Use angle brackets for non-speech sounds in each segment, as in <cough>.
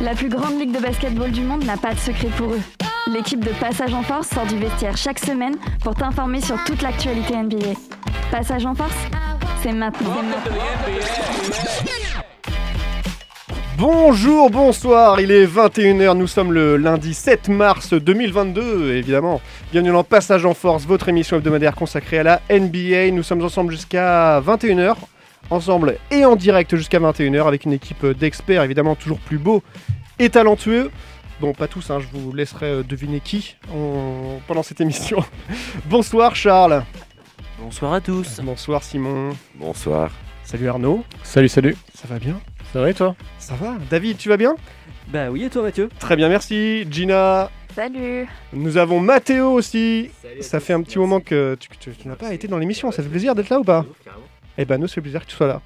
La plus grande ligue de basketball du monde n'a pas de secret pour eux. L'équipe de Passage en Force sort du vestiaire chaque semaine pour t'informer sur toute l'actualité NBA. Passage en Force, c'est maintenant. Bonjour, bonsoir, il est 21h, nous sommes le lundi 7 mars 2022, évidemment. Bienvenue dans Passage en Force, votre émission hebdomadaire consacrée à la NBA. Nous sommes ensemble jusqu'à 21h, ensemble et en direct jusqu'à 21h avec une équipe d'experts, évidemment toujours plus beau et talentueux. Bon, pas tous, hein, je vous laisserai euh, deviner qui en- pendant cette émission. <laughs> Bonsoir Charles. Bonsoir à tous. Bonsoir Simon. Bonsoir. Salut Arnaud. Salut, salut. Ça va bien? Ça va et toi Ça va. David, tu vas bien Bah oui, et toi Mathieu Très bien, merci. Gina. Salut Nous avons Mathéo aussi. Ça fait un petit moment que tu, tu- tu n'as pas été dans l'émission. Ça fait plaisir d'être là ou pas Eh ben, nous, c'est plaisir que tu sois là.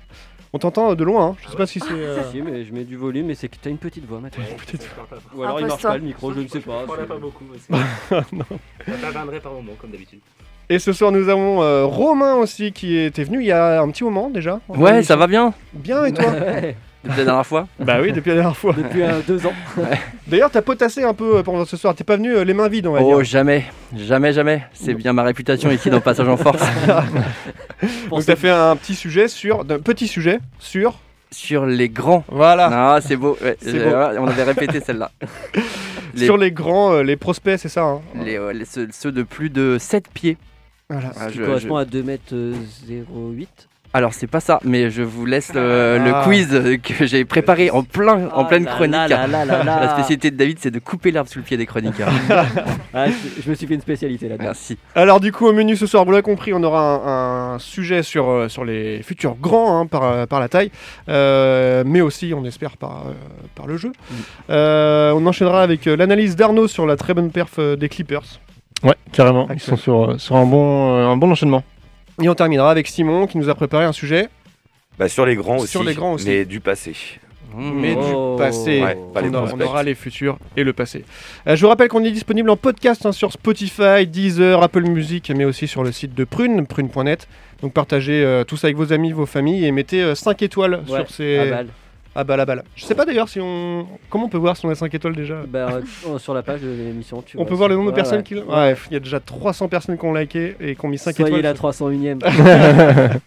On t'entend de loin. hein. Je sais pas si c'est. euh, Si, mais je mets du volume, mais c'est que t'as une petite voix Mathieu. petite- Ou alors il marche Impose-toi. pas le micro, je ne sais pas. On l'a pas beaucoup aussi. <laughs> Non. Ça t'atteindrait par moment, comme d'habitude. Et ce soir, nous avons euh, Romain aussi qui était venu il y a un petit moment déjà. Ouais, ça va bien Bien et toi Ouais, Depuis la dernière fois Bah oui, depuis la dernière fois. Depuis euh, deux ans. <laughs> D'ailleurs, t'as potassé un peu euh, pendant ce soir. T'es pas venu euh, les mains vides, on va Oh, dire. jamais, jamais, jamais. C'est bien ma réputation ici dans Passage en Force. <laughs> Donc t'as fait un petit sujet sur, d'un petit sujet sur. Sur les grands. Voilà. Ah, c'est beau. ouais, beau. on avait répété celle-là. <laughs> Les, Sur les grands, euh, les prospects, c'est ça. hein. les- ceux, ceux de plus de 7 pieds. Voilà. Ah, Qui je- correspond je- à 2m08. Alors, c'est pas ça, mais je vous laisse le, le Ah. quiz que j'ai préparé en, plein, en pleine chronique. Ah là là là. La spécialité de David, c'est de couper l'herbe sous le pied des chroniqueurs. <laughs> Ah, je, me suis fait une spécialité là-dedans. Merci. Alors du coup au menu ce soir, vous l'avez compris, on aura un, un sujet sur, euh, sur les futurs grands hein, par, euh, par la taille, euh, mais aussi on espère par, euh, par le jeu. Euh, on enchaînera avec euh, l'analyse d'Arnaud sur la très bonne perf des Clippers. Ouais, carrément. Ils sont sur, sur un, bon, un bon enchaînement. Et on terminera avec Simon qui nous a préparé un sujet, Bah, sur les grands aussi. Sur les grands aussi. Mais du passé. mais Oh. du passé. Ouais, pas les on, aura, on aura les futurs et le passé. Euh, je vous rappelle qu'on est disponible en podcast hein, sur Spotify, Deezer, Apple Music, mais aussi sur le site de Prune, prune.net. Donc partagez euh, tout ça avec vos amis, vos familles et mettez 5 étoiles Ouais, sur ces... Ah bah la balle. Je sais pas d'ailleurs si on. Comment on peut voir si on a 5 étoiles déjà? Bah, euh, sur la page de l'émission, tu <laughs> On vois, peut voir le nombre de personnes ouais. qui. Ouais, il y a déjà 300 personnes qui ont liké et qui ont mis 5 Soyez étoiles. la 301ème. <laughs>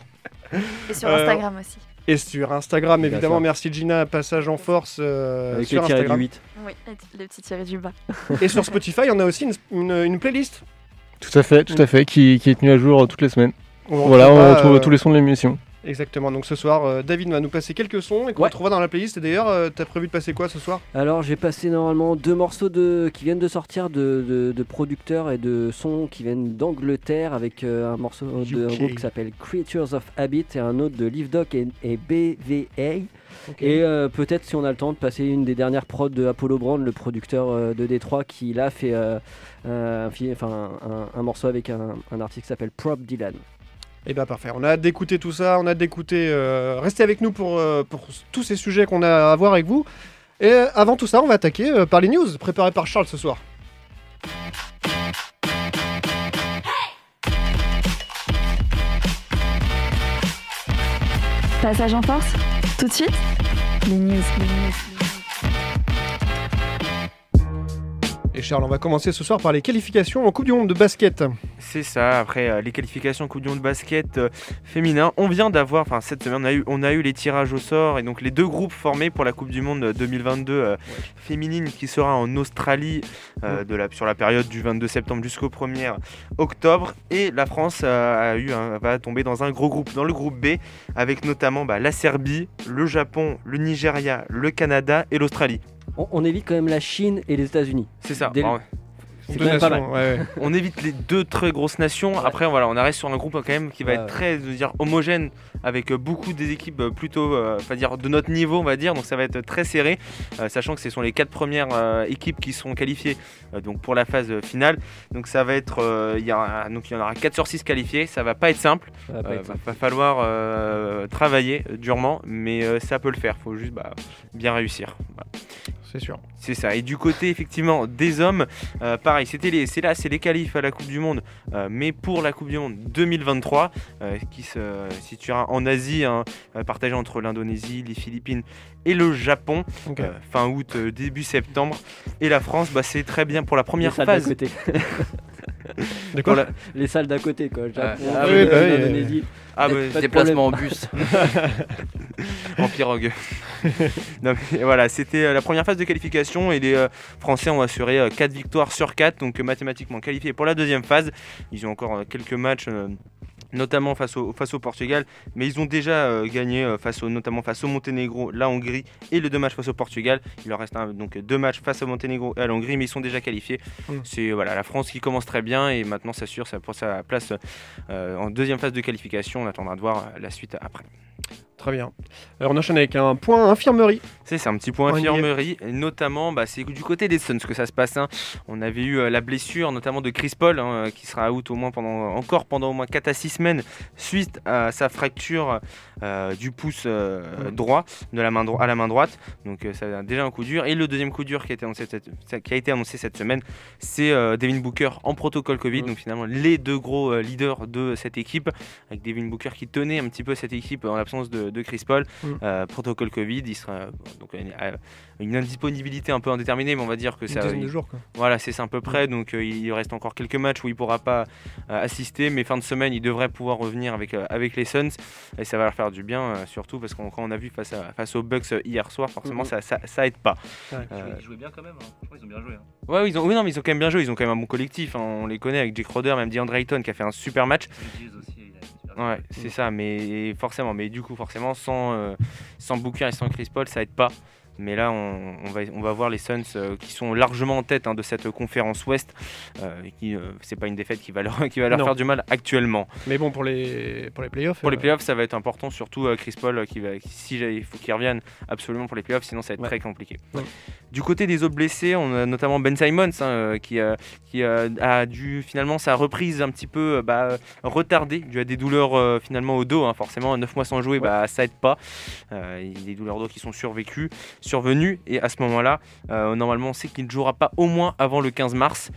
Et sur Euh, Instagram aussi. Et sur Instagram, Bien évidemment. sûr. Merci Gina, passage en force euh, Avec sur les tirés du Instagram. 8. Oui, les- petits tirés du bas. <laughs> Et sur Spotify, on a aussi une, une- une playlist. Tout à fait, tout à fait, qui, qui est tenue à jour euh, toutes les semaines. On Voilà, on retrouve euh, tous les sons de l'émission. Exactement. Donc ce soir, euh, David va nous passer quelques sons et qu'on Ouais. retrouvera dans la playlist. Et d'ailleurs, euh, t'as prévu de passer quoi ce soir? Alors j'ai passé normalement deux morceaux de, qui viennent de sortir de, de- de producteurs et de sons qui viennent d'Angleterre avec euh, un morceau de un UK. groupe qui s'appelle Creatures of Habit et un autre de Live Doc et, et BVA. Et euh, peut-être si on a le temps de passer une des dernières prods de Apollo Brand, le producteur euh, de Détroit qui là fait euh, un morceau avec un, un artiste qui s'appelle Prop Dylan. Et bah parfait. On a hâte d'écouter tout ça. On a hâte d'écouter. euh, restez avec nous pour, euh, pour tous ces sujets qu'on a à voir avec vous. Et euh, avant tout ça, on va attaquer par les news préparées par Charles ce soir. Passage en force Tout de suite Les news. Les news. Et Charles, on va commencer ce soir par les qualifications en Coupe du Monde de basket. C'est ça, après euh, les qualifications Coupe du Monde basket euh, féminin, on vient d'avoir, enfin cette semaine, on a, eu, on a eu les tirages au sort et donc les deux groupes formés pour la Coupe du Monde 2022 euh, féminine qui sera en Australie de la, sur la période du 22 septembre jusqu'au 1er octobre. Et la France a eu un- va tomber dans un gros groupe, dans le groupe B, avec notamment bah, la Serbie, le Japon, le Nigeria, le Canada et l'Australie. On, on évite quand même la Chine et les États-Unis. C'est ça. Deux pas mal. ouais, ouais. on évite les deux très grosses nations. Après, voilà, on reste sur un groupe quand même qui va Ouais, être très, je veux dire, homogène avec euh, beaucoup des équipes euh, plutôt, euh, enfin dire de notre niveau, on va dire. Donc ça va être très serré, sachant que ce sont les quatre premières équipes qui seront qualifiées donc pour la phase finale. Donc ça va être, il y donc il y en aura 4 sur 6 qualifiés. Ça va pas être simple. Va pas être va, simple. va falloir travailler durement, mais ça peut le faire. Faut juste bah, bien réussir. Voilà. C'est sûr. C'est ça. Et du côté effectivement des hommes, euh, pareil. pareil, c'était les, c'est là, c'est les qualifs à la Coupe du Monde, euh, mais pour la Coupe du Monde 2023, euh, qui se situera en Asie, hein, euh, partagée entre l'Indonésie, les Philippines et le Japon, euh, fin août, euh, début septembre. Et la France, bah, c'est très bien pour la Les première salles d'à phase. côté. <laughs> De quoi la- Les salles d'à côté, quoi. Japon, Ah oui, bah oui, l'Indonésie. Ah, bah, Déplacement en bus. <laughs> <laughs> en pirogue. Non, mais voilà, c'était la première phase de qualification et les euh, Français ont assuré 4 victoires sur 4, donc euh, mathématiquement qualifiés pour la deuxième phase. Ils ont encore euh, quelques matchs. Notamment face au, face au Portugal, mais ils ont déjà euh, gagné euh, face au, notamment face au Monténégro, la Hongrie et le deux matchs face au Portugal. Il leur reste un- donc deux matchs face au Monténégro et à la Hongrie, mais ils sont déjà qualifiés. Mm. C'est voilà la France qui commence très bien et maintenant s'assure sa, sa place euh, en deuxième phase de qualification. On attendra de voir la suite après. Très bien. Alors, on enchaîne avec un point infirmerie. C'est c'est un petit point infirmerie, et notamment bah, c'est du côté des Suns que ça se passe. hein. On avait eu euh, la blessure notamment de Chris Paul hein, euh, qui sera out au moins pendant, encore pendant au moins 4 à 6 semaines suite à sa fracture euh, du pouce euh, droit de la main dro- à la main droite. Donc euh, ça a déjà un coup dur. Et le deuxième coup dur qui a été annoncé cette, qui a été annoncé cette semaine, c'est euh, Devin Booker en protocole Covid. Donc finalement les deux gros euh, leaders de cette équipe avec Devin Booker qui tenait un petit peu cette équipe en l'absence de, de Chris Paul. Mhm. Euh, protocole Covid, il sera euh, donc une, une indisponibilité un peu indéterminée, mais on va dire que Une ça. dizaine de il- jours, quoi. voilà, c'est ça à peu près. Donc euh, il reste encore quelques matchs où il pourra pas euh, assister, mais fin de semaine, il devrait pouvoir revenir avec, euh, avec les Suns et ça va leur faire du bien, euh, surtout parce qu'on quand on a vu face, à, face aux Bucks hier soir, forcément Mhm. ça, ça, ça aide pas. Ouais. Euh, Ils jouaient bien quand même, hein. ils ont bien joué. hein. ouais, ils ont, oui, non, mais ils ont quand même bien joué, ils ont quand même un bon collectif. hein. On les connaît avec Jake Roder, même DeAndre Ayton qui a fait un super match. Ouais, c'est ça, mais forcément, mais du coup, forcément, sans, euh, sans Booker et sans Chris Paul, ça aide pas. Mais là, on, on va, on va voir les Suns euh, qui sont largement en tête hein, de cette conférence Ouest. Euh, et qui, euh, c'est pas une défaite qui va leur, <laughs> qui va leur Non. faire du mal actuellement. Mais bon, pour les, pour les playoffs. Pour les playoffs, ça va être important, surtout Chris Paul, qui va, qui- si il faut qu'il revienne absolument pour les playoffs, sinon ça va être Ouais. très compliqué. Ouais. Du côté des autres blessés, on a notamment Ben Simons hein, euh, qui, euh, qui euh, a dû finalement sa reprise un petit peu bah, retardée dû à des douleurs euh, finalement au dos. hein. forcément, 9 mois sans jouer, bah, ça aide pas. Il y a des douleurs au dos qui sont survécues, survenues et à ce moment-là, normalement, on sait qu'il ne jouera pas au moins avant le 15 mars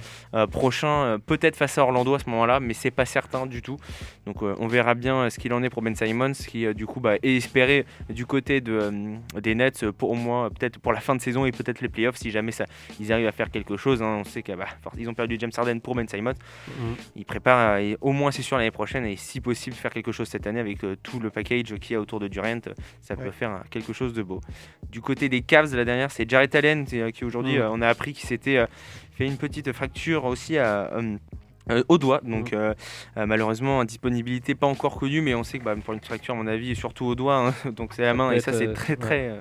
prochain, peut-être face à Orlando à ce moment-là, mais c'est pas certain du tout. Donc on verra bien ce qu'il en est pour Ben Simons, qui du coup bah, est espéré du côté de, des Nets pour au moins peut-être pour la fin de saison et peut-être les playoffs si jamais ça, ils arrivent à faire quelque chose. hein. On sait qu'ils ont perdu James Harden pour Ben. Mhm. Ils préparent euh, et au moins c'est sûr l'année prochaine et si possible faire quelque chose cette année avec euh, tout le package qu'il y a autour de Durant. euh, Ça peut faire euh, quelque chose de beau. Du côté des Cavs, la dernière c'est Jarrett Allen qui aujourd'hui Mhm. on a appris qu'il s'était fait une petite fracture aussi à, euh, euh, au doigt. Donc euh, euh, malheureusement, disponibilité pas encore connue, mais on sait que bah, pour une fracture, à mon avis, surtout au doigt, hein, <laughs> donc c'est la main, et ça c'est très ouais.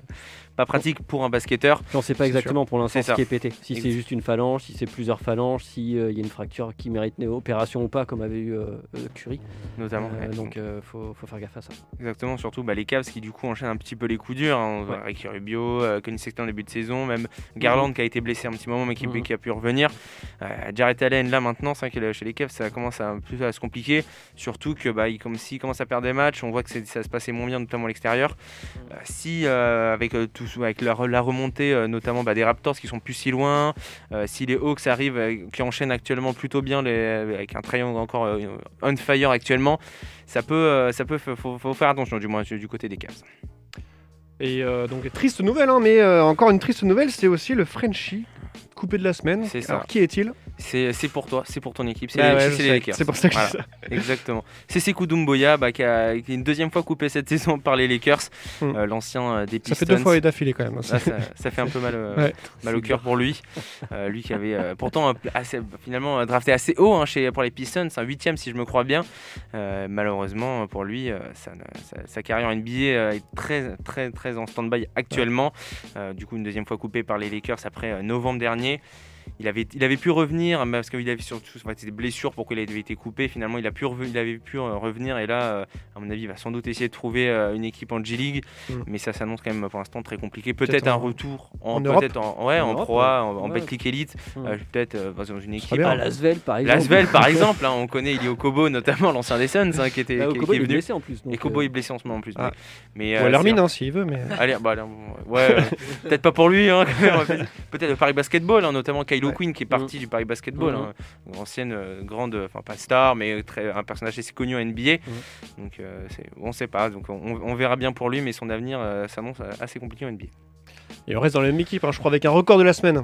Euh, pas pratique pour un basketteur. On sait pas exactement pour l'instant ce ça. qui est pété. Si c'est juste une phalange, si c'est plusieurs phalanges, s'il y a une fracture qui mérite une opération ou pas, comme avait eu euh, euh, Curry. Notamment, Euh, ouais. donc euh, faut, faut faire gaffe à ça. Exactement, surtout bah, les Cavs qui du coup enchaînent un petit peu les coups durs. Hein. Ouais. Ricky Rubio, euh, Connie Sexton en début de saison, même Garland qui a été blessé un petit moment mais qui, Mhm. qui a pu revenir. Euh, Jarrett Allen là maintenant, c'est vrai que chez les Cavs ça commence à, peu à se compliquer. Surtout que bah, il, comme s'il commence à perdre des matchs, on voit que ça se passait moins bien notamment à l'extérieur. Euh, si euh, avec, euh, avec la, la remontée euh, notamment bah, des Raptors qui sont plus si loin, euh, si les Hawks arrivent, euh, qui enchaînent actuellement plutôt bien les- avec un triangle encore on fire actuellement, ça peut, ça peut, faut, faire attention du moins du du côté des Cavs. Et euh, donc, triste nouvelle, hein, mais euh, encore une triste nouvelle, c'est aussi le Frenchie coupé de la semaine. C'est ça. Alors, qui est-il? C'est pour toi, c'est pour ton équipe, c'est Ah les, ouais, Lakers. C'est pour ça que Voilà, ça. Exactement. C'est Sekou Doumbouya bah, qui, a, qui est une deuxième fois coupé cette <laughs> saison par les Lakers, Hmm. euh, l'ancien euh, des Ça Pistons. fait deux fois d'affilée quand même. hein. Ah, ça, ça fait un peu mal, euh, Ouais. mal au cœur pour lui. Euh, lui qui avait euh, pourtant assez- finalement drafté assez haut hein, chez, pour les Pistons, un huitième si je me crois bien. Malheureusement pour lui, ça sa, carrière NBA euh, est très très très en stand-by actuellement. Du coup une deuxième fois coupé par les Lakers après novembre dernier. Il avait, il avait pu revenir mais parce qu'il avait surtout en fait, des blessures pourquoi il avait été coupé. Finalement, il, a pu il avait pu euh, revenir et là, euh, à mon avis, il va sans doute essayer de trouver euh, une équipe en G-League. Mm. Mais ça s'annonce quand même pour l'instant très compliqué. Peut-être un retour en, en peut-être en, ouais, En en, Europe, Pro A, ouais. en, en Ouais. Elite, Mm. euh, peut-être euh, dans une équipe. À Lasvel par exemple. Lasvel par <laughs> exemple, hein, on connaît Ilio Kobo notamment l'ancien des Suns hein, qui était Bah, qui, qui est blessé en plus. donc, Et Kobo euh, est blessé en ce moment en plus. Ah. Mais, mais, Ou euh, à leur c'est mine, hein, s'il veut, mais. Allez, bah, allez, ouais, <laughs> peut-être pas pour lui, hein, peut-être le Paris Basketball, hein, notamment Willow Ouais. Queen qui est partie du Paris Basketball, Mhm. hein, une ancienne euh, grande, enfin pas star, mais très, un personnage assez connu en NBA. Donc euh, on sait pas, donc on, on verra bien pour lui, mais son avenir euh, s'annonce euh, assez compliqué en NBA. Et on reste dans la même équipe, hein, je crois, avec un record de la semaine.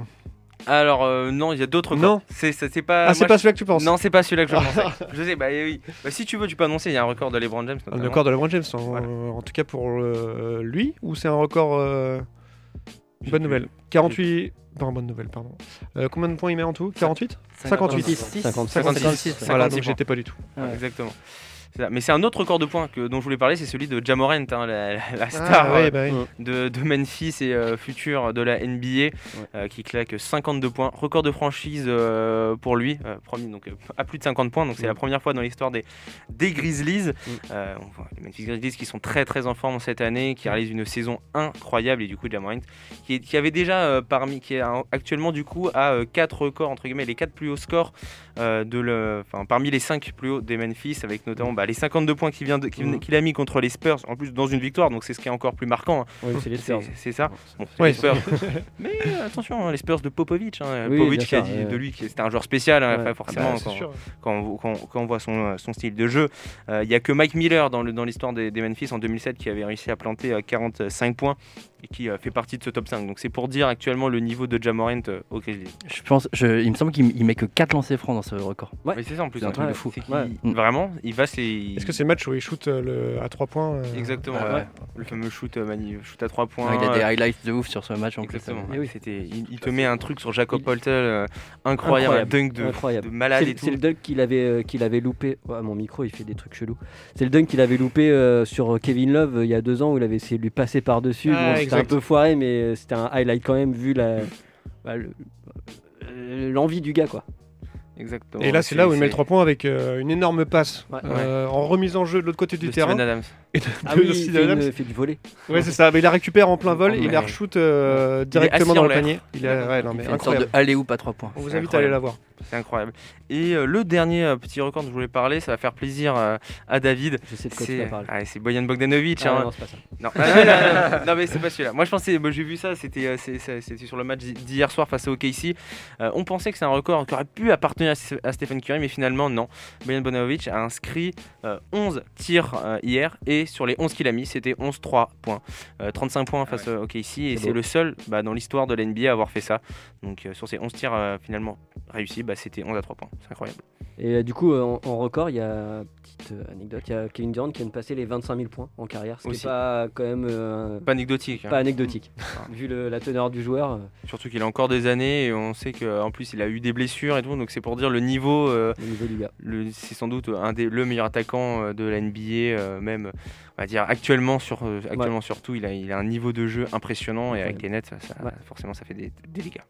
Alors euh, non, il y a d'autres Non. records. C'est pas. Ah, c'est pas celui-là que tu penses Non, c'est pas celui-là que je pensais. je sais, bah oui. Bah, si tu veux, tu peux annoncer. Il y a un record de LeBron James. Un notamment. record de LeBron James, en, Voilà. en tout cas pour euh, lui, ou c'est un record. euh, Bonne nouvelle. 48. Pas bonne nouvelle, pardon. Euh, combien de points il met en tout? 48 58. 56. 56. 56. Voilà, donc 56 j'étais pas du tout. Ouais, Exactement. Mais c'est un autre record de points que, dont je voulais parler, c'est celui de Jamorant, hein, la, la star Ah, ouais, euh, bah oui. de, de Memphis et euh, futur de la NBA, euh, qui claque 52 points. Record de franchise euh, pour lui, premier, donc, à plus de 50 points. Donc c'est Mm. la première fois dans l'histoire des, des Grizzlies. Voit les Memphis Grizzlies qui sont très très en forme cette année, qui réalisent une saison incroyable. Et du coup, Jamorant, qui, avait déjà parmi, qui est actuellement du coup à 4 records, entre guillemets, les 4 plus hauts scores de le, parmi les 5 plus hauts des Memphis, avec notamment bah, les 52 points qu'il vient de- qu'il qu'il a mis contre les Spurs, en plus dans une victoire, donc c'est ce qui est encore plus marquant. hein. Oui, c'est les Spurs. C'est ça. Bon, c'est Ouais, les Spurs. <laughs> Mais euh, attention, hein, les Spurs de Popovic. hein. Oui, Popovic qui a dit de lui que c'était un joueur spécial, hein, Ouais. Ah forcément, bah, quand, quand on, quand- quand on voit son, son style de jeu. Euh, Il n'y a que Mike Miller dans le- dans l'histoire des, des Memphis en 2007 qui avait réussi à planter euh, 45 points et qui euh, fait partie de ce top 5. Donc c'est pour dire actuellement le niveau de Jamorant euh, au Grizzlies. Je pense, je- il me semble qu'il il met que 4 lancers francs dans ce record. Ouais. Mais c'est ça en plus. C'est un truc de fou. Ouais. Vraiment, il va Est-ce que c'est le match où il shoot euh, le, à 3 points euh, Exactement. Ouais. ouais. Le fameux shoot, euh, mani- shoot à 3 points. Ouais, il y a des highlights de ouf sur ce match en plus. Exactement. Oui. C'était, il, il te met un truc sur Jacob Il- Poltel euh, incroyable, Incroyable. un dunk de, Incroyable. de malade C'est et c'est tout. le dunk qu'il avait, euh, qu'il avait loupé. Mon micro, il fait des trucs chelous. C'est le dunk qu'il avait loupé euh, sur Kevin Love euh, il y a deux ans où il avait essayé de lui passer par-dessus. Ah, Bon, c'était un peu foiré, mais c'était un highlight quand même vu la, bah, le- euh, l'envie du gars, quoi. Exactement. Et là, c'est là où il met le c'est- 3 points avec euh, une énorme passe Ouais. euh, en remise en jeu de l'autre côté du de terrain. Steven Adams. Et de, Ah de oui, il Steven fait, Adams. une- fait du volet. Ouais, c'est ça. Mais il la récupère en plein vol et il la reshoot euh, directement dans le panier. Il est ouais, non, Il mais fait une sorte incroyable. de alley-oop à 3 points. On vous invite à aller incroyable. la voir. C'est incroyable. Et euh, le dernier euh, petit record dont je voulais parler, ça va faire plaisir euh, à David. Je sais de quoi tu parler. ah, c'est Boyan Bogdanovic. Ah, hein. non, c'est pas ça. Non, Ah, non, non, non, non, <laughs> mais c'est pas celui-là. Moi je pensais, moi, j'ai vu ça, c'était euh, sur le match d'hier soir face au KC. Euh, on pensait que c'est un record qui aurait pu appartenir à, Stephen Curry, mais finalement non. Boyan Bogdanovic a inscrit euh, 11 tirs euh, hier et sur les 11 qu'il a mis, c'était 11-3 points. Euh, 35 points face au KC et c'est le seul bah, dans l'histoire de la NBA à avoir fait ça. Donc euh, sur ces 11 tirs euh, finalement réussis, bah, c'était 11 à 3 points. C'est incroyable. Et euh, du coup, euh, en, en record, il y a petite euh, anecdote, il y a Kevin Durant qui vient de passer les 25 000 points en carrière, ce qui n'est pas quand même euh, Pas anecdotique. hein. pas anecdotique. <laughs> Vu le- la teneur du joueur, euh, Surtout qu'il a encore des années et on sait qu'en plus il a eu des blessures et tout, donc c'est pour dire le niveau. euh, le niveau c'est sans doute un des, le meilleur attaquant euh, de la NBA, euh, même on va dire actuellement, sur, euh, actuellement surtout, il a, il a un niveau de jeu impressionnant et avec les nets, ça, ça- Ouais. forcément ça fait des, des dégâts.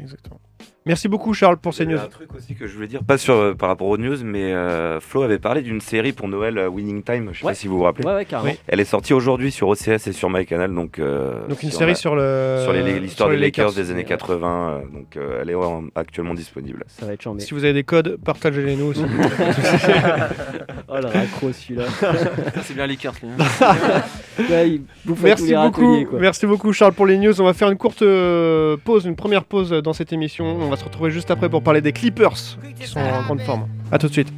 Exactement. Merci beaucoup, Charles, pour ces Il y news. a un truc aussi que je voulais dire, pas sur, euh, par rapport aux news, mais euh, Flo avait parlé d'une série pour Noël, euh, Winning Time, je sais Ouais. pas si vous vous rappelez. Ouais, ouais, carrément. Oui. Elle est sortie aujourd'hui sur OCS et sur MyCanal, donc, euh, Donc une sur série la- sur le sur l'histoire des Lakers, des années Ouais. 80, euh, donc euh, elle est ouais, actuellement disponible. Ça va être chambé. Si vous avez des codes, partagez-les nous aussi. <laughs> Oh le raccro celui-là. <laughs> c'est bien bouffe <laughs> à tous Merci beaucoup, quoi. merci beaucoup Charles pour les news. On va faire une courte euh, pause, une première pause dans cette émission. On va se retrouver juste après pour parler des Clippers qui sont en grande forme. À tout de suite.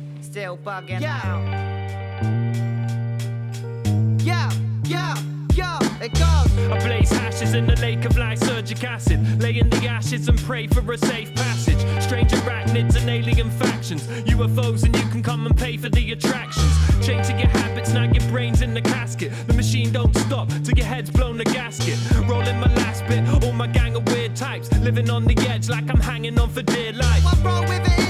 It goes. I blaze hashes in the lake of lysergic acid. Lay in the ashes and pray for a safe passage. Strange arachnids and alien factions. UFOs and you can come and pay for the attractions. Changing your habits, now your brain's in the casket. The machine don't stop till your head's blown the gasket. Rolling my last bit, all my gang Living on the edge like I'm hanging on for dear life. One roll with an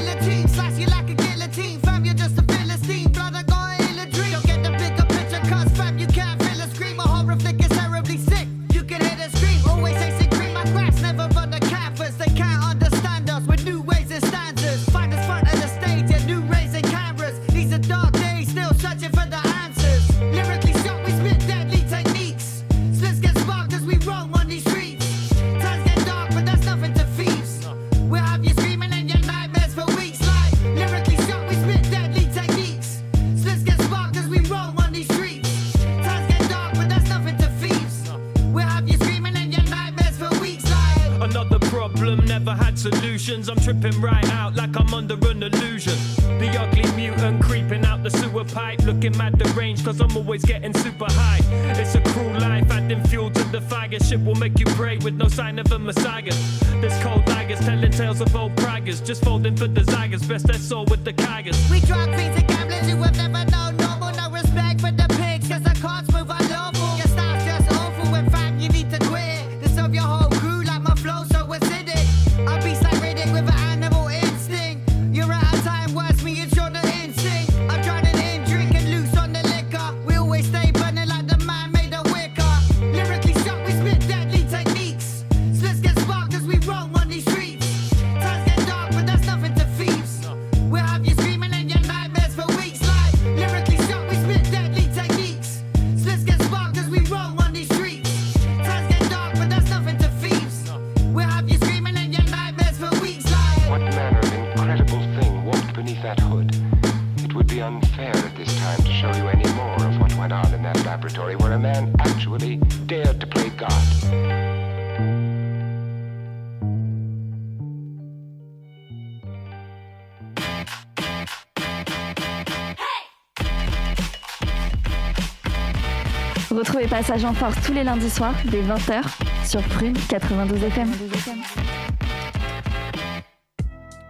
solutions. I'm tripping right out like I'm under an illusion. The ugly mutant creeping out the sewer pipe, looking mad deranged, cause I'm always getting super high. It's a cruel life, adding fuel to the fire. Shit will make you pray with no sign of a messiah. There's cold daggers telling tales of old braggers, just folding for the desires. Best I saw with the Kagers. We drug fiends and gamblers who have never known Passage en Force tous les lundis soirs dès 20h sur Prune 92 FM.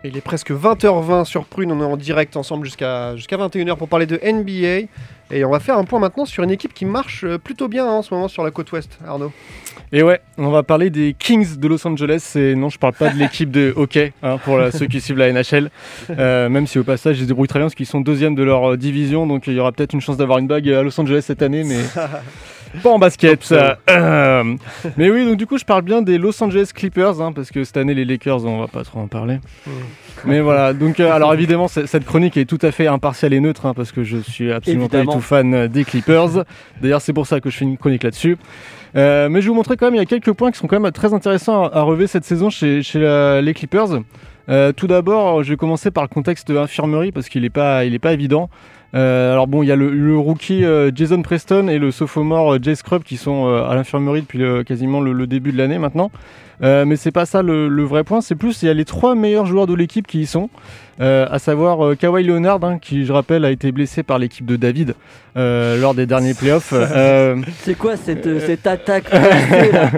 Il est presque 20h20 sur Prune, on est en direct ensemble jusqu'à jusqu'à 21h pour parler de NBA. Et on va faire un point maintenant sur une équipe qui marche euh, plutôt bien hein, en ce moment sur la côte ouest, Arnaud. Et ouais, on va parler des Kings de Los Angeles. Et non, je parle pas de l'équipe de hockey hein, pour la- ceux qui suivent la NHL. Euh, même si au passage, ils se débrouillent très bien parce qu'ils sont deuxième de leur euh, division. Donc il y aura peut-être une chance d'avoir une bague à Los Angeles cette année. Mais <laughs> pas en basket. Euh, mais oui, donc du coup, je parle bien des Los Angeles Clippers. hein, parce que cette année, les Lakers, on va pas trop en parler. Mais voilà, donc euh, <laughs> alors évidemment cette chronique est tout à fait impartiale et neutre hein, parce que je suis absolument pas du tout fan euh, des Clippers. D'ailleurs c'est pour ça que je fais une chronique là-dessus. Euh, mais je vais vous montrer quand même, il y a quelques points qui sont quand même très intéressants à, à relever cette saison chez, chez la- les Clippers. Euh, tout d'abord, je vais commencer par le contexte de infirmerie parce qu'il n'est pas, évident. Euh, alors bon, il y a le, rookie euh, Jason Preston et le sophomore Jay Scrub qui sont à l'infirmerie depuis quasiment le début de l'année maintenant. Euh, mais c'est pas ça le, le vrai point, c'est plus il y a les trois meilleurs joueurs de l'équipe qui y sont, euh, à savoir euh, Kawhi Leonard, hein, qui je rappelle a été blessé par l'équipe de David euh, lors des derniers playoffs. <laughs> Euh, C'est quoi cette, euh, cette attaque <laughs> là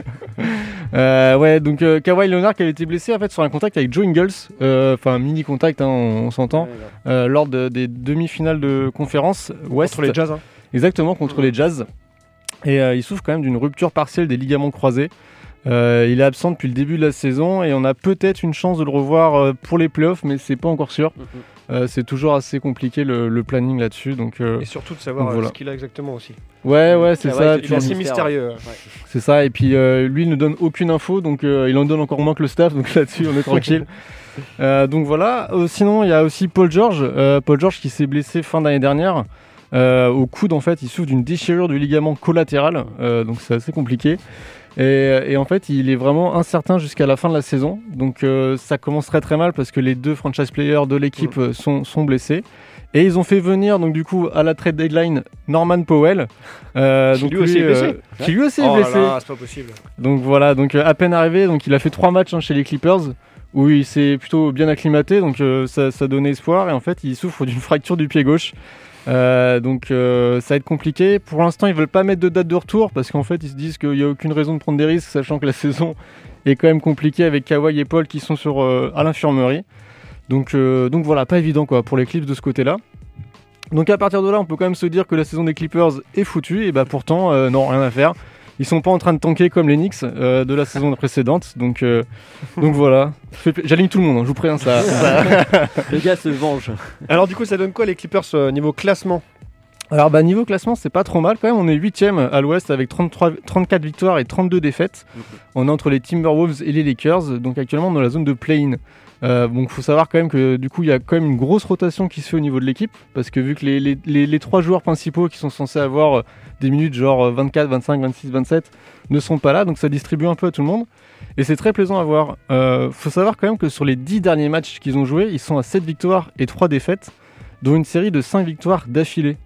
euh, ouais, donc euh, Kawhi Leonard qui avait été blessé en fait sur un contact avec Joe Ingles, euh, enfin mini contact, hein, on, on s'entend, euh, lors de- des demi-finales de conférence Ouest. Contre les Jazz. hein. Exactement, contre les Jazz. Et euh, il souffre quand même d'une rupture partielle des ligaments croisés. Euh, il est absent depuis le début de la saison et on a peut-être une chance de le revoir euh, pour les playoffs, mais c'est pas encore sûr. Euh, c'est toujours assez compliqué le, le planning là-dessus. Donc, euh, Et surtout de savoir voilà. ce qu'il a exactement aussi. Ouais, ouais, c'est ça. il est assez mystérieux. ouais. c'est ça, et puis euh, lui il ne donne aucune info, donc euh, il en donne encore moins que le staff, donc <laughs> là-dessus on est tranquille. <laughs> Euh, donc voilà, Euh, sinon il y a aussi Paul George, euh, Paul George qui s'est blessé fin d'année dernière. Euh, au coude en fait, il souffre d'une déchirure du ligament collatéral, euh, donc c'est assez compliqué. Et, et en fait, il est vraiment incertain jusqu'à la fin de la saison. Donc euh, ça commence très très mal parce que les deux franchise players de l'équipe euh, sont, sont blessés. Et ils ont fait venir donc du coup à la trade deadline Norman Powell, euh, Qui donc lui aussi est blessé qui lui aussi est Oh là blessé. là, c'est pas possible. Donc voilà, donc euh, à peine arrivé, donc il a fait trois matchs hein, chez les Clippers où il s'est plutôt bien acclimaté, donc euh, ça, ça donnait espoir. Et en fait, il souffre d'une fracture du pied gauche. Euh, donc euh, ça va être compliqué. Pour l'instant, ils veulent pas mettre de date de retour parce qu'en fait, ils se disent qu'il n'y a aucune raison de prendre des risques, sachant que la <laughs> saison est quand même compliquée avec Kawhi et Paul qui sont euh, à l'infirmerie. Donc, donc voilà, pas évident quoi pour les Clips de ce côté-là. Donc à partir de là, on peut quand même se dire que la saison des Clippers est foutue. Et bah pourtant, non, rien à faire. Ils sont pas en train de tanker comme les Knicks euh, de la saison précédente. Donc, euh, donc voilà. J'aligne tout le monde, hein, je vous préviens ça. <laughs> ça- Le gars se venge. Alors du coup, ça donne quoi les Clippers euh, niveau classement Alors bah niveau classement c'est pas trop mal quand même, on est 8 à l'ouest avec 33, 34 victoires et 32 défaites. On est entre les Timberwolves et les Lakers, donc actuellement dans la zone de play-in. Euh, donc faut savoir quand même que du coup il y a quand même une grosse rotation qui se fait au niveau de l'équipe, parce que vu que les, les, les- les trois joueurs principaux qui sont censés avoir euh, des minutes genre euh, 24, 25, 26, 27 ne sont pas là, donc ça distribue un peu à tout le monde. Et c'est très plaisant à voir. Euh, faut savoir quand même que sur les 10 derniers matchs qu'ils ont joués, ils sont à 7 victoires et 3 défaites, dont une série de 5 victoires d'affilée.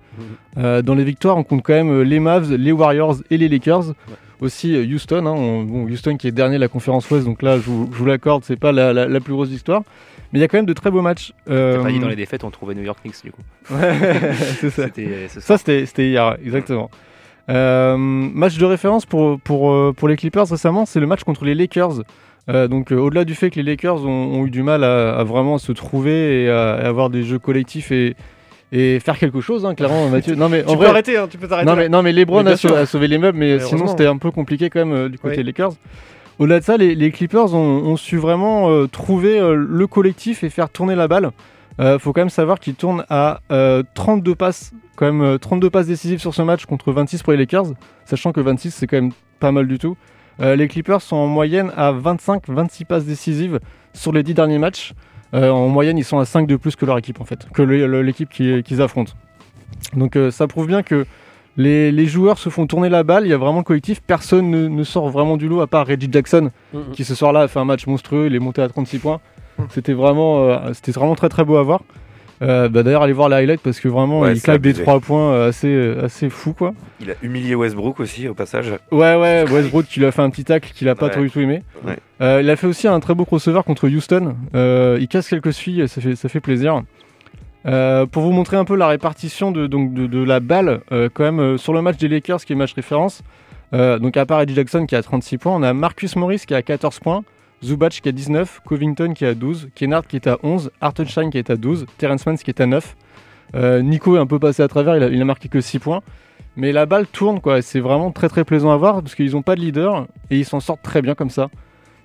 Euh, dans les victoires, on compte quand même les Mavs, les Warriors et les Lakers. Aussi euh, Houston. hein. On- bon, Houston qui est dernier de la conférence Ouest, donc là, je vous, vous l'accorde, c'est pas la, la- la plus grosse histoire. Mais il y a quand même de très beaux matchs. T'as pas dit Euh, dans les défaites, on trouvait New York Knicks du coup. <laughs> Ouais, c'est ça. C'était ce Ça, c'était hier, exactement. Euh, match de référence pour, pour, euh, pour les Clippers récemment, c'est le match contre les Lakers. Euh, donc, euh, au-delà du fait que les Lakers ont, ont eu du mal à, à vraiment se trouver et à, à avoir des jeux collectifs et, et faire quelque chose, hein, clairement, <laughs> Mathieu. Non, mais en Tu peux arrêter, hein, tu peux t'arrêter non mais, non mais LeBron Mais a, sau- sûr. a sauvé les meubles, mais Mais sinon c'était un peu compliqué quand même euh, du côté Oui. Lakers. Au-delà de ça, les, les Clippers ont, ont su vraiment euh, trouver euh, le collectif et faire tourner la balle. Faut quand même savoir qu'ils tournent à euh, 32 passes, quand même euh, 32 passes décisives sur ce match contre 26 pour les Lakers, sachant que 26 c'est quand même pas mal du tout. Les Clippers sont en moyenne à 25-26 passes décisives sur les 10 derniers matchs. Euh, en moyenne, ils sont à 5 de plus que leur équipe en fait, que l'équipe qui- qu'ils affrontent. Donc euh, ça prouve bien que les, les joueurs se font tourner la balle, il y a vraiment le collectif, personne ne, ne sort vraiment du lot à part Reggie Jackson Mhm. qui ce soir-là a fait un match monstrueux, il est monté à 36 points. C'était vraiment, euh, c'était vraiment très très beau à voir. Euh, bah, D'ailleurs allez voir les highlights parce que vraiment Ouais, il claque des. 3 points euh, assez, euh, assez fou quoi. Il a humilié Westbrook aussi au passage. Ouais ouais Westbrook qui lui a fait un petit tacle qu'il a pas Ouais. trop du tout aimé. Ouais. Euh, il a fait aussi un très beau crossover contre Houston. Euh, il casse quelques suies, ça fait, ça fait plaisir. Pour vous montrer un peu la répartition de, donc de, de la balle, quand même, sur le match des Lakers, qui est match référence, donc à part Eddie Jackson qui a 36 points, on a Marcus Morris qui a 14 points, Zubac qui a 19, Covington qui a 12, Kennard qui est à 11, Hartenstein qui est à 12, Terrence Mann qui est à 9. Euh, Nico est un peu passé à travers, il a, il a marqué que 6 points. Mais la balle tourne, quoi. C'est vraiment très très plaisant à voir parce qu'ils n'ont pas de leader et ils s'en sortent très bien comme ça.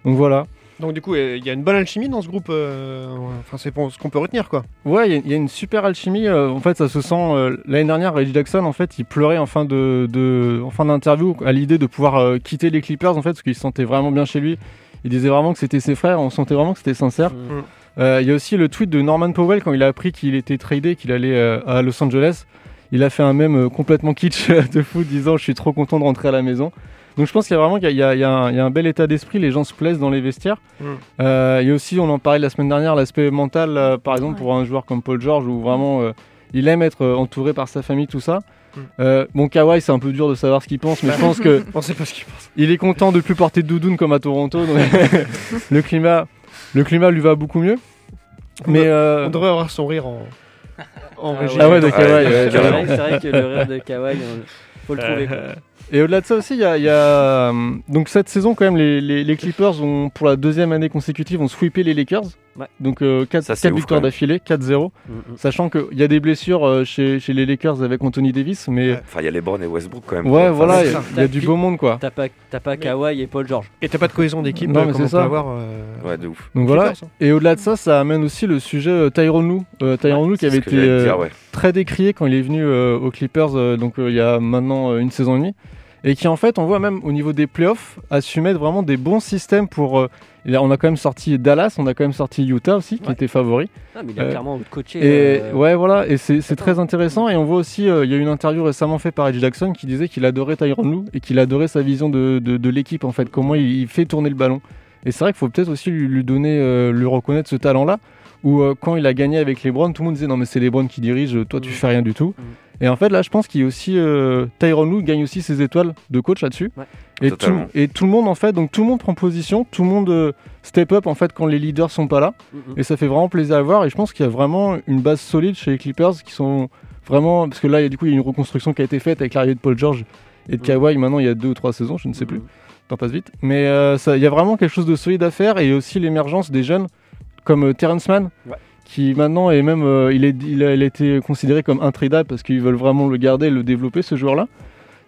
Donc voilà. Donc du coup, euh, il y a une bonne alchimie dans ce groupe. euh, Enfin, c'est ce qu'on peut retenir, quoi. Ouais, il y a- il y, a une super alchimie. euh, en fait, ça se sent. euh, L'année dernière, Reggie Jackson, en fait, il pleurait en fin de, de- en fin d'interview à l'idée de pouvoir quitter les Clippers, en fait, parce qu'il se sentait vraiment bien chez lui. Il disait vraiment que c'était ses frères. On sentait vraiment que c'était sincère. Mhm. Euh, Il y a aussi le tweet de Norman Powell quand il a appris qu'il était tradé, qu'il allait euh, à Los Angeles. Il a fait un mème euh, complètement kitsch de fou, disant je suis trop content de rentrer à la maison. Donc je pense qu'il y a vraiment qu'il y a- y y un, il y a un bel état d'esprit, les gens se plaisent dans les vestiaires. Mm. Euh, il y a aussi, on en parlait la semaine dernière, l'aspect mental, euh, par exemple pour un joueur comme Paul George, où vraiment euh, il aime être entouré par sa famille, tout ça. Euh, bon, Kawhi, c'est un peu dur de savoir ce qu'il pense, mais je pense que On sait pas ce qu'il pense. il est content de plus porter de doudoune comme à Toronto. donc <laughs> le climat, le climat lui va beaucoup mieux. Mais euh, On devrait avoir son rire en, en régie. ah ouais, de Ouais, Kawhi. ouais, C'est vrai, c'est vrai que le rire de Kawhi, on- faut le trouver. quoi. Et au-delà de ça aussi, il y a, il y a, euh, donc cette saison quand même, les, les- les Clippers ont pour la deuxième année consécutive ont sweepé les Lakers. Ouais. Donc 4, Ça, c'est ouf, victoires quand même. d'affilée, 4-0. Mhm. Sachant qu'il y a des blessures euh, chez, chez les Lakers avec Anthony Davis, mais Enfin, il y a LeBron et Westbrook quand même. ouais, Enfin, voilà, il y a- il y, a du beau monde quoi. T'as pas, t'as pas Kawhi et Paul George. Et t'as pas de cohésion d'équipe Non, euh, mais c'est ça. peut avoir. euh, Ouais, de ouf. Donc voilà. Hein. Et au-delà de ça, ça amène aussi le sujet euh, Tyronn Lue. Euh, Tyronn Lue qui avait été euh, dire, ouais. très décrié quand il est venu euh, aux Clippers, euh, donc euh, il y a maintenant euh, une saison et demie, et qui en fait, on voit même au niveau des playoffs, a su mettre vraiment des bons systèmes pour. Là, on a quand même sorti Dallas, on a quand même sorti Utah aussi, qui Ouais. était favori. Ah, mais il a Euh, clairement coaché. Et euh, ouais, voilà, et c'est très intéressant. Et on voit aussi, euh, il y a eu une interview récemment faite par Edge Jackson qui disait qu'il adorait Tyronn Lue et qu'il adorait sa vision de, de, de l'équipe en fait, comment il, il fait tourner le ballon. Et c'est vrai qu'il faut peut-être aussi lui, lui donner, lui reconnaître ce talent-là. Où quand il a gagné avec LeBron, tout le monde disait non mais c'est LeBron qui dirige, toi tu Mhm. fais rien du tout. Mhm. Et en fait là, je pense qu'il y a aussi euh, Tyronn Lue gagne aussi ses étoiles de coach là-dessus. Ouais. Et, tout, Totalement. et tout le monde en fait, donc tout le monde prend position, tout le monde euh, step up en fait quand les leaders sont pas là. mhm. Et ça fait vraiment plaisir à voir. Et je pense qu'il y a vraiment une base solide chez les Clippers qui sont vraiment. Parce que là, il y a, du coup, il y a une reconstruction qui a été faite avec l'arrivée de Paul George et de Mhm. Kawhi maintenant il y a deux ou trois saisons, je ne sais plus. Mhm. T'en passe vite. Mais euh, il y a vraiment quelque chose de solide à faire et aussi l'émergence des jeunes comme euh, Terrence Mann. Ouais. Qui maintenant est même, euh, il, est, il, a, il a été considéré comme intradable parce qu'ils veulent vraiment le garder et le développer ce joueur-là.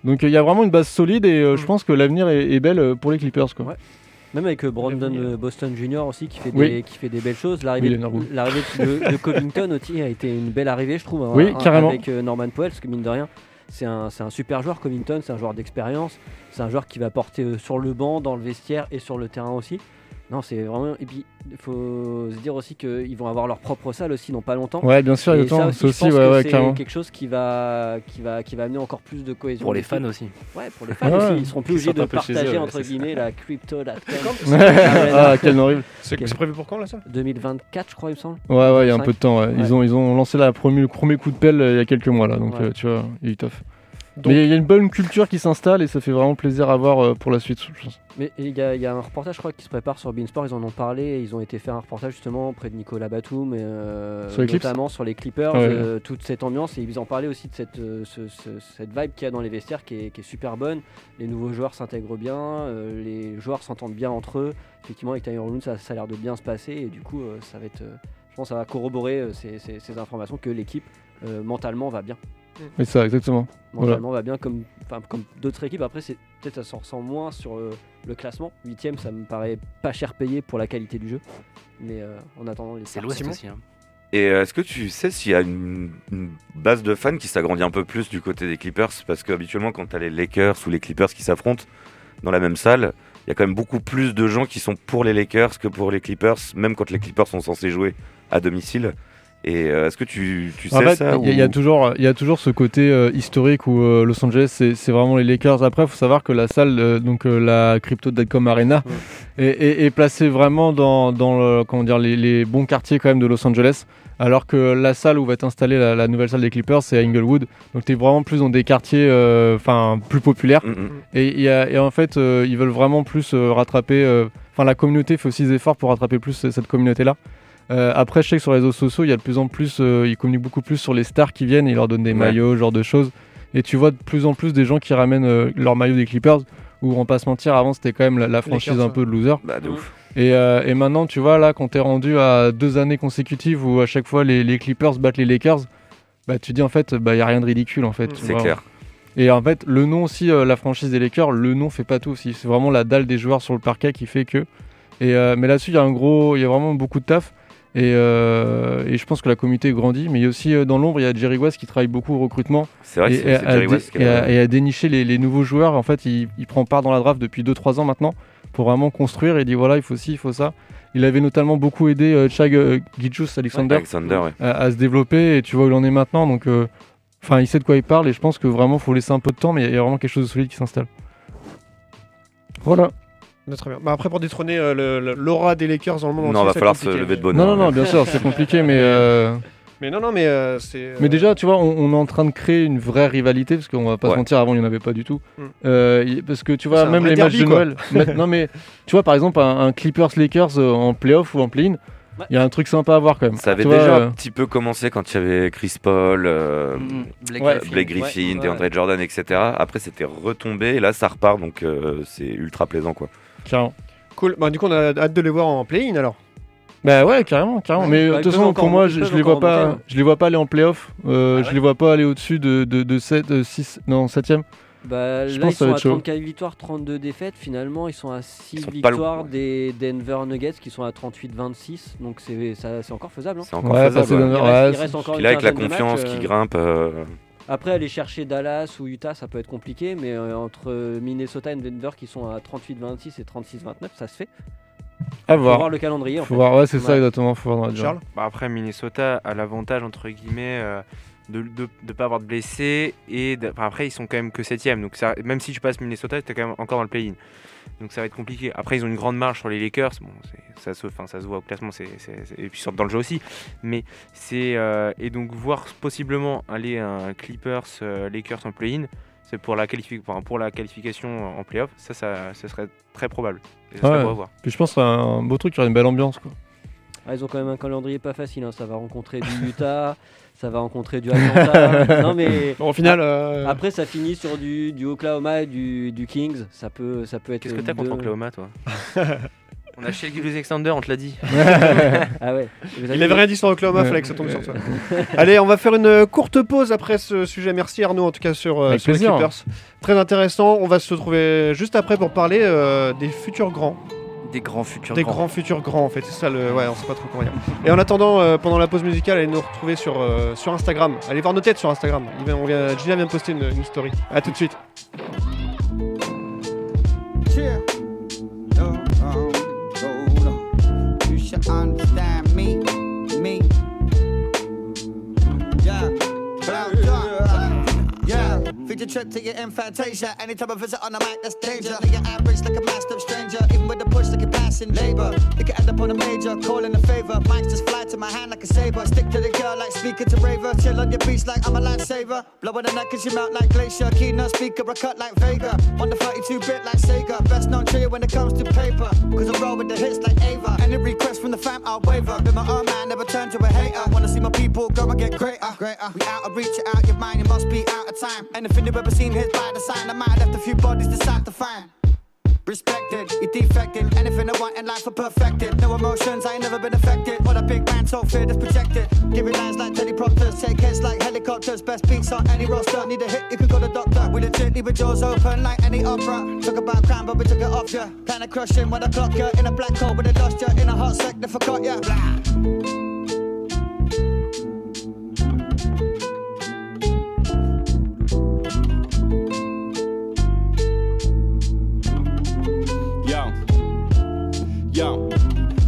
Donc euh, il y a vraiment une base solide et euh, je pense que l'avenir est, est belle pour les Clippers. Quoi. Ouais. Même avec euh, Brandon euh, Boston Jr. aussi qui fait des, Oui. qui fait des belles choses. L'arrivée Oui, de, de Covington aussi a été une belle arrivée, je trouve. hein, Oui, hein, carrément. Avec euh, Norman Powell, parce que mine de rien, c'est un, c'est un super joueur. Covington, c'est un joueur d'expérience. C'est un joueur qui va porter euh, sur le banc, dans le vestiaire et sur le terrain aussi. Non, c'est vraiment. Et puis, il faut se dire aussi qu'ils vont avoir leur propre salle aussi dans pas longtemps. Ouais, bien sûr, il y a ça autant. aussi, aussi, ouais, que ouais, c'est quelque chose qui va, qui, va, qui va amener encore plus de cohésion. Pour les fans aussi. Ouais, pour les fans Ouais. aussi. Ils seront plus obligés de eux, partager entre c'est ça. guillemets la crypto.com. <laughs> ah, quel horrible. C'est c'est prévu pour quand là ça? 2024, je crois, il me semble. Ouais, ouais, il y a un peu de temps. ouais. Ils, ont, ils ont lancé la première, le premier coup de pelle euh, il y a quelques mois là, donc Ouais. euh, tu vois, il est tough. Donc- Mais il y a une bonne culture qui s'installe et ça fait vraiment plaisir à voir euh, pour la suite. je pense. Mais il y, a- il y a un reportage, je crois, qui se prépare sur Beansport. Ils en ont parlé. et Ils ont été faire un reportage justement près de Nicolas Batum, et, euh, Sur notamment sur les Clippers, Ouais. euh, toute cette ambiance. Et ils en parlaient aussi de cette, euh, ce- ce- cette vibe qu'il y a dans les vestiaires qui est, qui est super bonne. Les nouveaux joueurs s'intègrent bien, les joueurs s'entendent bien entre eux. Effectivement, avec Tyron Lue, ça, ça a l'air de bien se passer. Et du coup, ça va être, je pense, que ça va corroborer ces, ces- ces informations que l'équipe mentalement va bien Mais ça, exactement. Voilà. mentalement va bien comme, enfin, comme d'autres équipes. Après, c'est peut-être ça s'en ressent moins sur euh, le classement. Huitième, ça me paraît pas cher payé pour la qualité du jeu. Mais euh, en attendant, les C'est l'Ouest aussi. hein. Et euh, est-ce que tu sais s'il y a une, une base de fans qui s'agrandit un peu plus du côté des Clippers? Parce qu'habituellement, quand tu as les Lakers ou les Clippers qui s'affrontent dans la même salle, il y a quand même beaucoup plus de gens qui sont pour les Lakers que pour les Clippers, même quand les Clippers sont censés jouer à domicile. Et euh, est-ce que tu, tu sais En fait, ça il y, a- il y a ou- toujours, il y a toujours ce côté euh, historique où euh, Los Angeles, c'est c'est vraiment les Lakers. Après, il faut savoir que la salle, euh, donc euh, la Crypto.com Arena, est, est- est placée vraiment dans, dans le- comment dire, les, les bons quartiers quand même de Los Angeles. Alors que la salle où va être installée la, la nouvelle salle des Clippers, c'est à Inglewood. Donc, tu es vraiment plus dans des quartiers euh, enfin plus populaires. Mm, mm. Et, il y a- et en fait, euh, ils veulent vraiment plus euh, rattraper. euh, Enfin, la communauté fait aussi des efforts pour rattraper plus cette communauté-là. Euh, après, je sais que sur les réseaux sociaux, il y a de plus en plus, euh, ils communiquent beaucoup plus sur les stars qui viennent ils leur donnent des Ouais. maillots, ce genre de choses. Et tu vois de plus en plus des gens qui ramènent euh, leur maillot des Clippers. Où on va pas se mentir, avant c'était quand même la, la franchise Lakers, un peu de loser. Bah, de ouf. Et, euh, et maintenant, tu vois, là, quand t'es rendu à deux années consécutives où à chaque fois les, les Clippers battent les Lakers, bah tu dis en fait, bah y a rien de ridicule en fait. tu C'est clair. Et en fait, le nom aussi, euh, la franchise des Lakers, le nom fait pas tout aussi. C'est vraiment la dalle des joueurs sur le parquet qui fait que. Et, euh, mais là-dessus, il y a un gros, il y a vraiment beaucoup de taf. Et, euh, et je pense que la communauté grandit. Mais il y a aussi euh, dans l'ombre, il y a Jerry West qui travaille beaucoup au recrutement. C'est vrai que et, à Jerry West qui et a- et à dénicher les, les nouveaux joueurs. En fait, il, il prend part dans la draft depuis 2-3 ans maintenant pour vraiment construire. Et il dit voilà, il faut ci, il faut ça. Il avait notamment beaucoup aidé euh, Chag euh, Gijus Alexander Alexander, ouais. à, à se développer. Et tu vois où il en est maintenant. Donc, enfin, il sait de quoi il parle. Et je pense que vraiment, faut laisser un peu de temps. Mais il y a vraiment quelque chose de solide qui s'installe. Voilà. Très bien. Bah, après, pour détrôner euh, le- le- l'aura des Lakers dans le monde Non, entier, va falloir se lever de bonheur. Non, non, non, bien sûr, c'est compliqué, mais. <laughs> euh, Mais non, non, mais euh, c'est. euh, Mais déjà, tu vois, on, on est en train de créer une vraie rivalité, parce qu'on va pas Ouais. se mentir, avant il n'y en avait pas du tout. Mm. Euh, y- parce que tu vois, même les matchs de quoi. Noël. non, mais tu vois, par exemple, un, un Clippers-Lakers euh, en playoff ou en play-in, Ouais. il y a un truc sympa à voir quand même. Ça avait Tu déjà euh, un petit peu commencé quand il y avait Chris Paul, euh, Mm, Blake Ouais. Blake Griffin, Ouais, ouais. DeAndre Jordan, etc. Après, c'était retombé et là, ça repart, donc euh, c'est ultra plaisant, quoi. Carrément. Cool. Bah, du coup, on a hâte de les voir en play-in alors. Bah ouais, carrément, carrément. Mais Bah, de toute façon, pour moi, je, les vois pas, hein. je les vois pas aller en playoff. Euh, Ah je ouais les vois pas aller au-dessus de, de, de 7, euh, 6, non, 7ème. Bah, Je là, pense ils que ça va sont à être chaud. 34 victoires, 32 défaites. Finalement, ils sont à 6 sont pas victoires loin. des Denver Nuggets qui sont à 38-26. Donc c'est ça- c'est encore faisable. hein. C'est encore Ouais, faisable. ouais. Il reste, ouais, il reste encore Puis là, avec la confiance qui euh, grimpe, euh, Après, aller chercher Dallas ou Utah, ça peut être compliqué. Mais euh, entre Minnesota et Denver qui sont à 38-26 et 36-29, ça se fait. À Faut voir. voir le calendrier. En Faut fait. voir, ouais, c'est ça exactement. Faut voir dans la durée. Charles? Bah après, Minnesota a l'avantage, entre guillemets, euh, de ne de, pas avoir de blessés. Et de- enfin, après, ils sont quand même que 7ème. Donc, ça, même si tu passes Minnesota, tu es quand même encore dans le play-in. Donc, ça va être compliqué. Après, ils ont une grande marge sur les Lakers. Bon, ça, se, enfin, ça se voit au classement. c'est c'est- c'est- et puis, sortent dans le jeu aussi. Mais c'est. euh, et donc, voir possiblement aller un Clippers euh, Lakers en play-in, c'est pour, la qualifi- enfin, pour la qualification en play-off. Ça, ça, ça serait très probable. Et ça serait Ouais. beau à voir. Puis je pense que c'est un beau truc, il y aura une belle ambiance. Quoi. Ah, ils ont quand même un calendrier pas facile. hein. Ça va rencontrer du <laughs> Utah, ça va rencontrer du Atlanta. <laughs> non mais Bon, au final. euh, après ça finit sur du, du Oklahoma et du, du Kings. Ça peut ça peut être. Qu'est-ce que t'as contre deux- Oklahoma, toi <laughs> On a chez le Gilles Alexander, on te l'a dit. Ah ouais. Il avait rien dit sur Oklahoma, fallait que ça tombe sur toi. <laughs> Allez, on va faire une euh, courte pause après ce sujet. Merci Arnaud, en tout cas sur, euh, sur les. Clippers. Très intéressant. On va se retrouver juste après pour parler euh, des futurs grands. Des grands futurs Des grands. grands futurs grands, en fait. C'est ça le. Ouais, on sait pas trop comment dire. Et en attendant, euh, pendant la pause musicale, allez nous retrouver sur, euh, sur Instagram. Allez voir nos têtes sur Instagram. Il vient- on vient, Gina vient de poster une, une story. A tout de suite. Yeah. No, hold trip to your infantasia. Anytime I visit on the mic, that's danger. Like your average, like a master stranger. Even with the push, like a passing labor. You can end up on a major, calling a favor. Mics just fly to my hand like a saber. Stick to the girl like speaker to raver. Chill on your beach like I'm a lifesaver. Blow on the neck cause you melt like glacier. Keynote speaker, I cut like Vega. On the 32 bit like Sega. Best known trio when it comes to paper. Cause I roll with the hits like Ava. Any request from the fam, I'll waver. Been my own man, never turn to a hater. Wanna see my people grow and get greater. greater. We out of reach, out your mind, you must be out of time. Anything you've ever seen here's by the sign. I might have left a few bodies to decide to find. Respected, you defected. Anything I want in life, I perfected. No emotions, I ain't never been affected. What a big man, so fear that's projected. Giving lines like teleprompters, take hits like helicopters. Best beats on any roster. Need a hit, you can call the doctor. We legit leave with jaws open like any opera. Talk about crime, but we took it off ya. Of crushing when I clock ya. In a black hole when they lost ya. In a hot sec, forgot ya. Blah.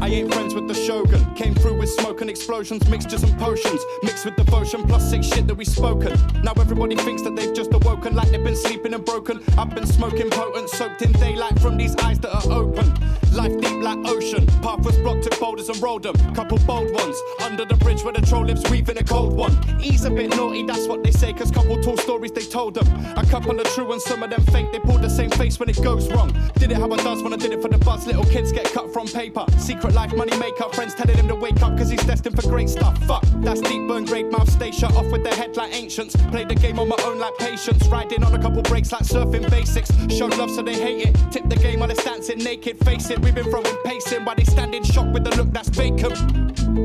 I ain't friends with the Shogun. Came through with smoke and explosions, mixtures and potions. Mixed with devotion, plus sick shit that we spoken. Now everybody thinks that they've just awoken, like they've been sleeping and broken. I've been smoking potent, soaked in daylight from these eyes that are open. Life deep like ocean. Path was blocked with boulders and rolled them. Couple bold ones. Under the bridge where the troll lives, weaving a cold one. He's a bit naughty, that's what they say, cause couple tall stories they told them. A couple are true and some of them fake. They pull the same face when it goes wrong. Did it how I does when I did it for the buzz. Little kids get cut from paper. Secret life, money maker. Friends telling him to wake up cause he's destined for great stuff. Fuck, that's deep burn, great mouth. Stay shut off with their head like ancients. Play the game on my own like patience. Riding on a couple breaks like surfing basics. Show love so they hate it. Tip the game while they're dancing naked. Face it, we've been throwing pacing while they stand in shock with the look that's vacant.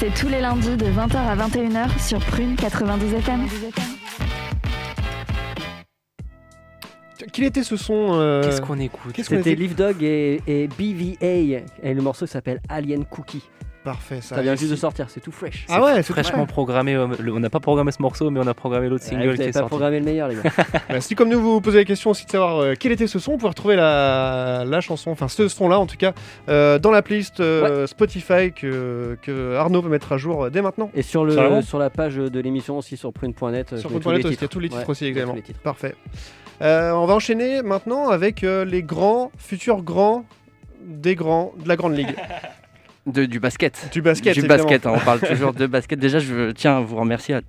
C'est tous les lundis de 20h à 21h sur Prune 92 FM. Quel était ce son euh, Qu'est-ce qu'on écoute Qu'est-ce qu'on C'était écoute Live Dog et, et BVA. Et le morceau s'appelle Alien Cookie. Parfait, ça. Ça vient juste de sortir, c'est tout fresh. Ah ouais, c'est fraîchement programmé. euh, le- on n'a pas programmé ce morceau, mais on a programmé l'autre Ouais, single vous qui avez est pas sorti. programmé le meilleur, les gars. <laughs> Bah, si comme nous vous vous posez la question aussi de savoir euh, quel était ce son, vous pouvez retrouver la, la chanson, enfin ce son-là en tout cas, euh, dans la playlist euh, Spotify que, que Arnaud peut mettre à jour euh, dès maintenant. Et sur, le, sur la page de l'émission aussi, sur prune.net. Sur Prune.net aussi, il y a tous les titres Ouais, aussi tous également. les titres. Parfait. Euh, on va enchaîner maintenant avec euh, les grands, futurs grands, des grands, de la grande ligue. <laughs> De- du basket. Du basket, Du évidemment. basket, hein, on parle toujours de basket. Déjà, je tiens à vous remercier à,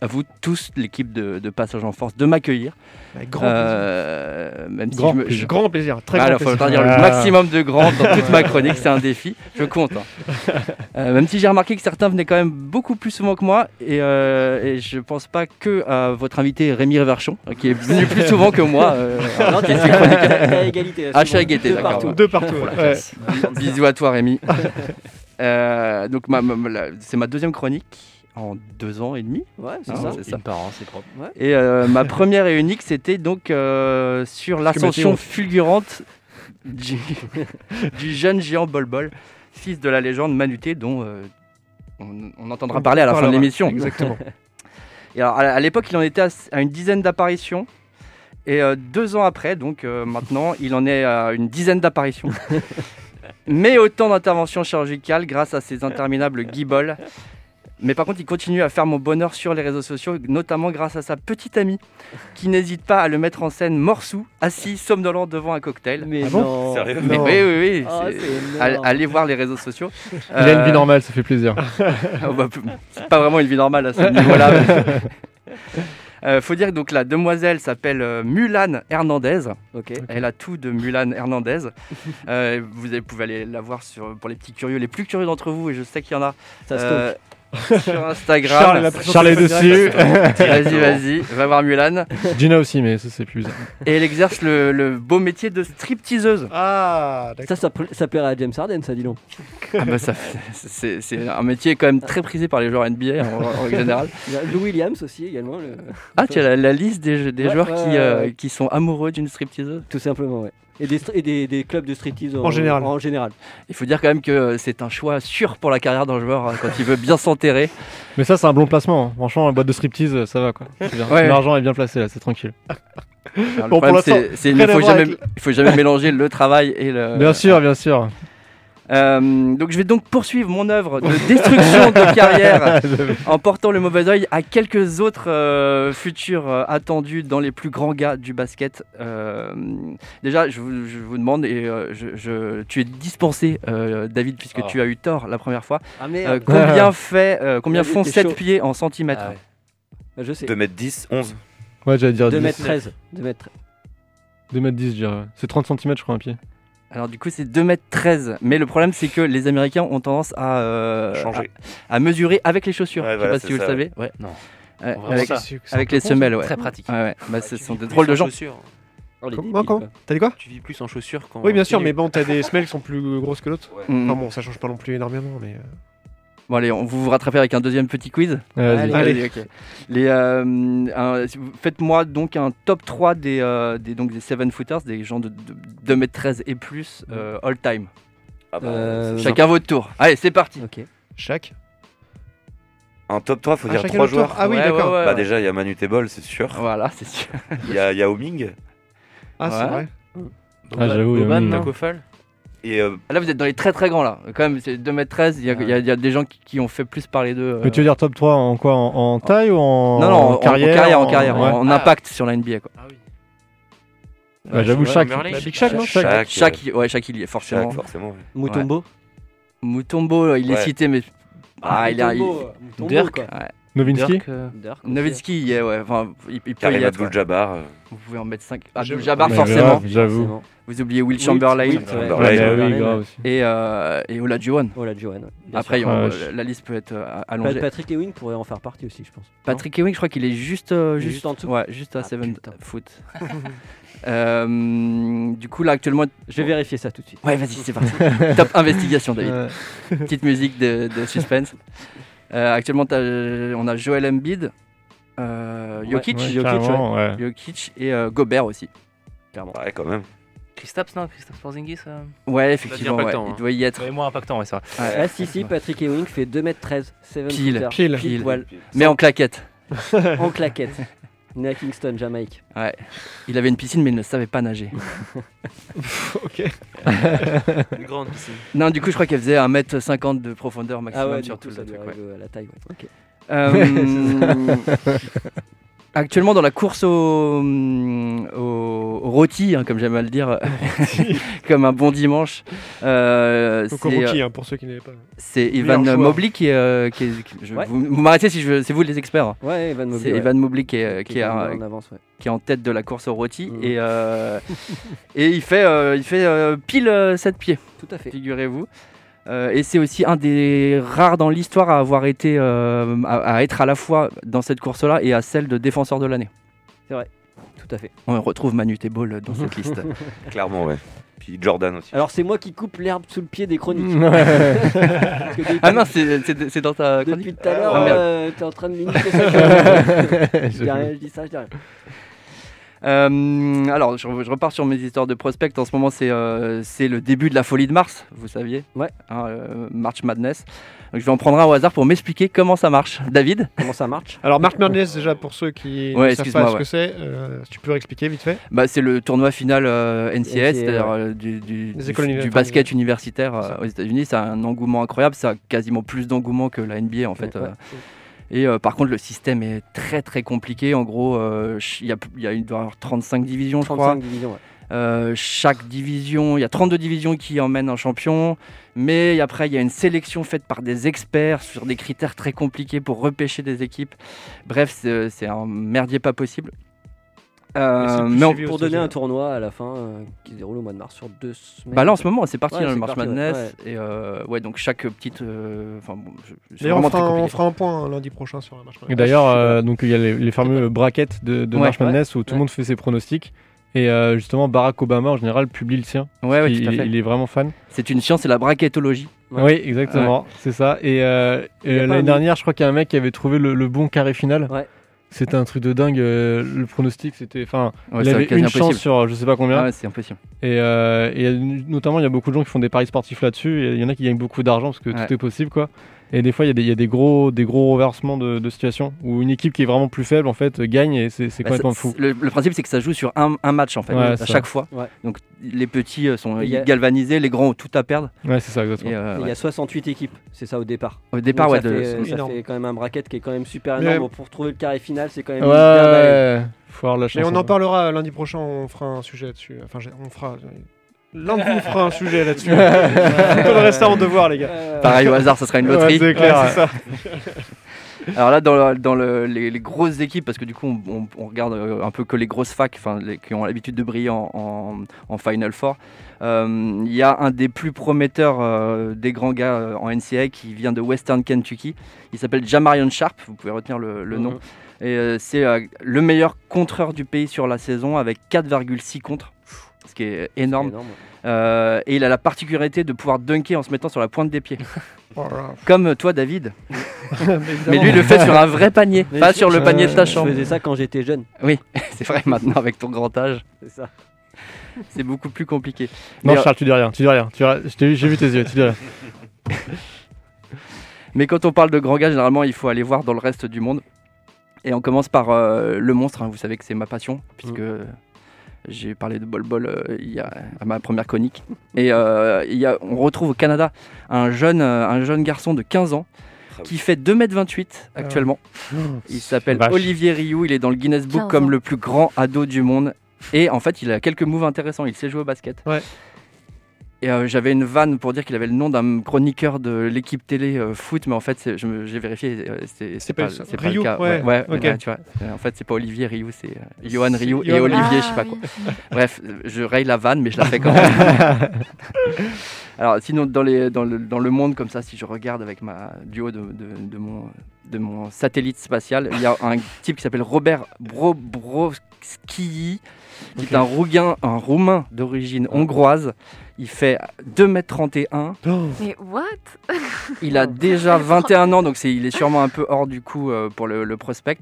à vous tous, l'équipe de, de Passage en Force, de m'accueillir. Avec grand Euh, même si Grand je me- plaisir. je- Grand plaisir, très Alors, grand faut plaisir. dire le Ah. maximum de grands dans toute ma chronique, c'est un <laughs> défi. Je compte. hein. Euh, même si j'ai remarqué que certains venaient quand même beaucoup plus souvent que moi, et, euh, et je pense pas que à votre invité Rémi Reverchon, euh, qui est venu plus souvent que moi. euh, <laughs> Non, t'es- à égalité, Ah, à égalité, Deux d'accord. partout. Deux partout, ouais. Bisous à toi, Rémi. <laughs> Euh, donc, ma- ma- la- c'est ma deuxième chronique en deux ans et demi. Ouais, c'est Hein, ça. c'est ça. Une par an, c'est propre. Ouais. Et euh, ma <laughs> première et unique, c'était donc euh, sur l'ascension fulgurante du, <laughs> du jeune géant Bol Bol, fils de la légende Manuté, dont euh, on, on entendra On parler à la fin de l'émission. exactement. <laughs> Et alors, à, l'époque, il en était à, à une dizaine d'apparitions. Et deux ans après, donc maintenant, il en est à une dizaine d'apparitions. Mais autant d'interventions chirurgicales grâce à ses interminables guibolles. Mais par contre, il continue à faire mon bonheur sur les réseaux sociaux, notamment grâce à sa petite amie, qui n'hésite pas à le mettre en scène morsou, assis, somnolent devant un cocktail. Mais Ah bon non. Sérieux Mais Non. oui, oui, oui. C'est Allez, voir les réseaux sociaux. <laughs> Il a une vie Euh, normale, ça fait plaisir. <laughs> Oh, bah, c'est pas vraiment une vie normale à ce niveau-là. <laughs> Euh, faut dire que donc la demoiselle s'appelle euh, Mulan Hernandez. Ok. Elle a tout de Mulan Hernandez. Euh, vous pouvez aller la voir sur, pour les petits curieux, les plus curieux d'entre vous, et je sais qu'il y en a. Ça euh, <laughs> sur Instagram. Charles, est dessus. Vas-y, vas-y, va voir Mulan. Gina aussi, mais ça c'est plus. Et elle exerce le, le beau métier de stripteaseuse. Ah, d'accord. Ça, ça, ça plairait à James Harden, ça, dis donc. Ah bah ça, c'est c'est un métier quand même très prisé par les joueurs NBA en, en règle générale. <laughs> Il y a Lou Williams aussi, également. le- Ah, tu as la, la liste des, des Ouais, joueurs ouais, qui, ouais, euh, ouais. qui sont amoureux d'une stripteaseuse Tout simplement, ouais. Et des, str- et des, des clubs de striptease En général. En général. Il faut dire quand même que c'est un choix sûr pour la carrière d'un joueur hein, quand il veut bien s'enterrer. <laughs> Mais ça, c'est un bon placement. hein. Franchement, la boîte de striptease, ça va quoi. Ouais. L'argent est bien placé là, c'est tranquille. Alors, Bon, problème, c'est- il ne faut jamais, avec- faut jamais mélanger le travail et le. Bien sûr, bien sûr. Euh, donc je vais donc poursuivre mon œuvre de destruction de <laughs> carrière en portant le mauvais oeil à quelques autres euh, futurs euh, attendus dans les plus grands gars du basket. Euh, déjà, je vous, je vous demande, et euh, je, je- tu es dispensé, euh, David, puisque Oh. tu as eu tort la première fois. Ah Euh, combien <laughs> fait, euh, combien font t'es 7 chaud. pieds en centimètres Ah ouais. Bah, je sais. 2m10, 11. Ouais, j'allais dire 2 10. mètres 13. 2 mètres 2 mètres 10, je dirais. C'est 30 cm, je crois, un pied. Alors du coup c'est 2m13 mais le problème c'est que les Américains ont tendance à, euh, Changer. à, à mesurer avec les chaussures. Ouais, je sais voilà, pas si vous ça, le savez. Ouais. Non. Ouais, avec les semelles, ouais. Très pratique. Ouais, ouais. Bah, Ouais, ce sont des drôles de en gens. chaussures. Oh. T'as dit quoi Tu vis plus en chaussures qu'en. Oui, bien sûr, mais bon, t'as des <laughs> semelles qui sont plus grosses que l'autre. Mm. Enfin bon, ça change pas non plus énormément, mais. Bon allez, on vous vous rattrapez avec un deuxième petit quiz? Allez. ok. Les, euh, Faites-moi donc un top 3 des, euh, des, donc des 7 footers, des gens de, de 2m13 et plus, euh, all time. Ah bah, Euh, Chacun votre tour. Allez, c'est parti. Ok. Chaque. Un top 3, faut Ah, dire chacun 3 notre tour. joueurs. Ah oui, Ouais, d'accord. ouais, ouais, Bah ouais. déjà, il y a Manu Tebol, c'est sûr. Voilà, c'est sûr. Il y a Yao Ming. Ah, c'est Ouais. vrai. Ah, j'avoue, Boban, Et euh, Là, vous êtes dans les très très grands là. Quand même, c'est 2m13. Il y, a- y a- y a des gens qui, qui ont fait plus parler d'eux. euh. Mais tu veux dire top 3 en quoi? En, en taille ou en, Non, non, en, en carrière carrière, en, carrière, ouais. en, impact sur la NBA quoi. Ah oui. Ouais, J'avoue, chaque. Big Shaq, non? Shaq, euh, Chaque, ouais, chaque il y est forcément. Shaq, forcément. ouais. Mutombo? Mutombo, il est Ouais. cité, mais ah, il est. il- Mutombo, Mutombo, Dirk. Dirk, euh, Dirk aussi. Nowitzki, il y est, ouais. Enfin, il, il peut y ouais. Abdul-Jabbar. euh, Vous pouvez en mettre 5. J'avoue. Abdul-Jabbar, Ouais, forcément. grave, J'avoue. Vous oubliez Will Chamberlain et, euh, et Olajuwon. Bien Après, on- Ah, la- je- la liste peut être euh, allongée. Patrick Ewing pourrait en faire partie aussi, je pense. Patrick Ewing, je crois qu'il est juste, euh, juste, juste en dessous Ouais, juste à Ah, 7 putain. foot. <laughs> Euh, du coup, là, actuellement. Je vais vérifier ça tout de suite. Ouais, vas-y, c'est parti. Top investigation, David. Petite musique de, de suspense. <laughs> Euh, actuellement, on a Joel Embiid, euh, Jokic, Ouais, Jokic, carrément, ouais. Jokic et euh, Gobert aussi. Ouais, quand même. Kristaps, non Kristaps Porzingis euh Ouais, effectivement, ouais, il hein. doit y être. Ouais, moins impactant, ouais, ça. va. Ouais. Ah si si, Patrick Ewing fait 2m13, 7 Pile, pile. pile poil, Mais en claquette. <laughs> en claquette. Né à Kingston, Jamaïque. Ouais. Il avait une piscine, mais il ne savait pas nager. <laughs> ok. <laughs> Une grande piscine. non, du coup, je crois qu'elle faisait 1m50 de profondeur maximum Ah ouais, sur coup, tout ça le truc. ouais. arriver à la taille. ouais. Ok. Euh, <laughs> Actuellement, dans la course au, au, au rôti, hein, comme j'aime à le dire, <laughs> comme un bon dimanche, euh, Donc rookie, euh, hein, pour ceux qui n'avaient pas. c'est Meilleur joueur. Mobley qui est. euh, qui est- qui- je- Ouais. Vous, vous m'arrêtez si je, c'est vous les experts. hein. Ouais, Evan Mobley. C'est ouais. Evan Mobley qui est, qui, est, quand un- même en avance, ouais. qui est en tête de la course au rôti Mhm. et, euh, et il fait, euh, il fait euh, pile 7 pieds, Tout à fait. figurez-vous. Euh, et c'est aussi un des rares dans l'histoire à avoir été euh, à, à être à la fois dans cette course-là et à celle de défenseur de l'année. Tout à fait. On retrouve Manu Tebol dans cette liste. <laughs> Clairement, ouais. Puis Jordan aussi. Alors c'est moi qui coupe l'herbe sous le pied des chroniques. <laughs> <laughs> Ah non, c'est c'est- c'est dans ta chronique depuis tout à l'heure, Ah, euh, t'es en train de limiter ça. je, dis rien, je dis ça, je dis rien. Euh, alors, je, je repars sur mes histoires de prospect. En ce moment, c'est euh, c'est le début de la folie de Mars, vous saviez Ouais. Hein, euh, March Madness. Donc, je vais en prendre un au hasard pour m'expliquer comment ça marche. David? Comment ça marche? Alors, Mark Madness, déjà, pour ceux qui Ouais, ne savent pas ce que c'est, euh, si tu peux expliquer vite fait? bah, C'est le tournoi final euh, NCAA, c'est-à-dire euh, du, basket universitaire euh, aux États-Unis. Ça a un engouement incroyable. Ça a quasiment plus d'engouement que la NBA en fait. Ouais. Et euh, par contre, le système est très très compliqué. En gros, euh, il y a, y a- il doit y avoir 35 divisions, je crois. 35 divisions. ouais. Euh, chaque division, il y a 32 divisions qui emmènent un champion, mais après il y a une sélection faite par des experts sur des critères très compliqués pour repêcher des équipes. Bref, c'est un merdier pas possible. Euh, Mais on- Pour donner un tournoi à la fin euh, qui se déroule au mois de mars sur deux semaines. bah là en ce moment c'est parti Ouais, hein, le March parti, ouais. Madness et euh, ouais donc chaque petite euh, enfin bon, D'ailleurs, on fera, on compliqué. fera un point hein, lundi prochain sur la marche. Et d'ailleurs, euh, donc il y a les, les fameux brackets de, de Ouais. March Madness où tout Ouais. le monde fait ses pronostics. Et euh, justement, Barack Obama en général publie le sien. Ouais, ouais, il, tout à fait. il est vraiment fan. C'est une science, c'est la bracketologie. Ouais. Oui, exactement, c'est ça. Et, euh, l'année dernière, je crois qu'il y a un mec qui avait trouvé le, le bon carré final. Ouais. C'était un truc de dingue. euh, le pronostic, c'était. Enfin, Ouais, il avait une impossible. chance sur je sais pas combien. Ah ouais, c'est impossible. Et, euh, et notamment, il y a beaucoup de gens qui font des paris sportifs là-dessus. et Il y en a qui gagnent beaucoup d'argent parce que Ouais. tout est possible, quoi. Et des fois, il y a des, il y a des gros, des gros reversements de, de situations où une équipe qui est vraiment plus faible, en fait, gagne et c'est Bah, complètement fou. Le, le principe, c'est que ça joue sur un, un match en fait, Ouais, à ça. chaque fois. Ouais. Donc les petits euh, sont a- galvanisés, les grands ont tout à perdre. Ouais, c'est ça, exactement. Et, euh, Il y ouais. a 68 équipes, c'est ça au départ. Au départ, Donc ouais, ça, de- fait, c'est ça fait quand même un bracket qui est quand même super Mais- énorme. Pour trouver le carré final, c'est quand même Ouais, ouais, faut avoir la chance. Mais on hein. en parlera lundi prochain, on fera un sujet là-dessus. Enfin, on fera. L'un de vous fera un sujet là-dessus. <laughs> Tout le reste à en devoir, les gars. Pareil au hasard, ça sera une Ouais, loterie. c'est clair, Ouais, c'est ça. <laughs> Alors là, dans, le- dans le- les, les grosses équipes, parce que du coup, on, on- on regarde euh, un peu que les grosses facs, les- qui ont l'habitude de briller en, en- en Final Four. Euh, Il y a un des plus prometteurs euh, des grands gars euh, en NCAA qui vient de Western Kentucky. Il s'appelle Jamarion Sharp, vous pouvez retenir le, le nom. Mhm. Et euh, c'est euh, le meilleur contreur du pays sur la saison avec 4,6 contre, ce qui est énorme. Euh, et il a la particularité de pouvoir dunker en se mettant sur la pointe des pieds. <laughs> Oh. Comme toi, David. <laughs> Mais évidemment. lui, il le fait sur un vrai panier, Mais pas je- sur le je- panier de ta Je chambre. faisais ça quand j'étais jeune. Oui, <laughs> c'est vrai maintenant avec ton grand âge, C'est ça. c'est beaucoup plus compliqué. Non, Mais, euh, Charles, tu dis rien, tu dis rien. Tu je J'ai vu tes yeux, tu dis rien. mais quand on parle de grands gars, généralement, il faut aller voir dans le reste du monde. Et on commence par euh, le monstre. hein. Vous savez que c'est ma passion, puisque j'ai parlé de Bol Bol euh, il y a, à ma première chronique. Et euh, il y a, on retrouve au Canada un jeune, euh, un jeune garçon de 15 ans qui fait 2m28 actuellement. Il s'appelle Vache. Olivier Rioux. Il est dans le Guinness Book 15 comme le plus grand ado du monde. Et en fait, il a quelques moves intéressants. Il sait jouer au basket. Ouais. Et euh, j'avais une vanne pour dire qu'il avait le nom d'un chroniqueur de l'équipe télé euh, foot, mais en fait, j'ai vérifié, euh, c'est pas pas, le cas. ouais, tu vois. En fait, c'est pas Olivier Rioux, c'est euh, Johan Rioux et Olivier, je sais pas Ah, quoi. oui. Bref, je raye la vanne, mais je la fais quand <laughs> même. <laughs> Alors, sinon, dans, les, dans, le, dans le monde, comme ça, si je regarde avec ma duo de, de, de mon, de mon satellite spatial, il y a un type qui s'appelle Robert Brobrovski, qui est un Rougain, un Roumain d'origine hongroise. Il fait 2m31. Mais what? <laughs> Il a <laughs> déjà 21 ans, donc il est sûrement un peu hors du coup euh, pour le, le prospect.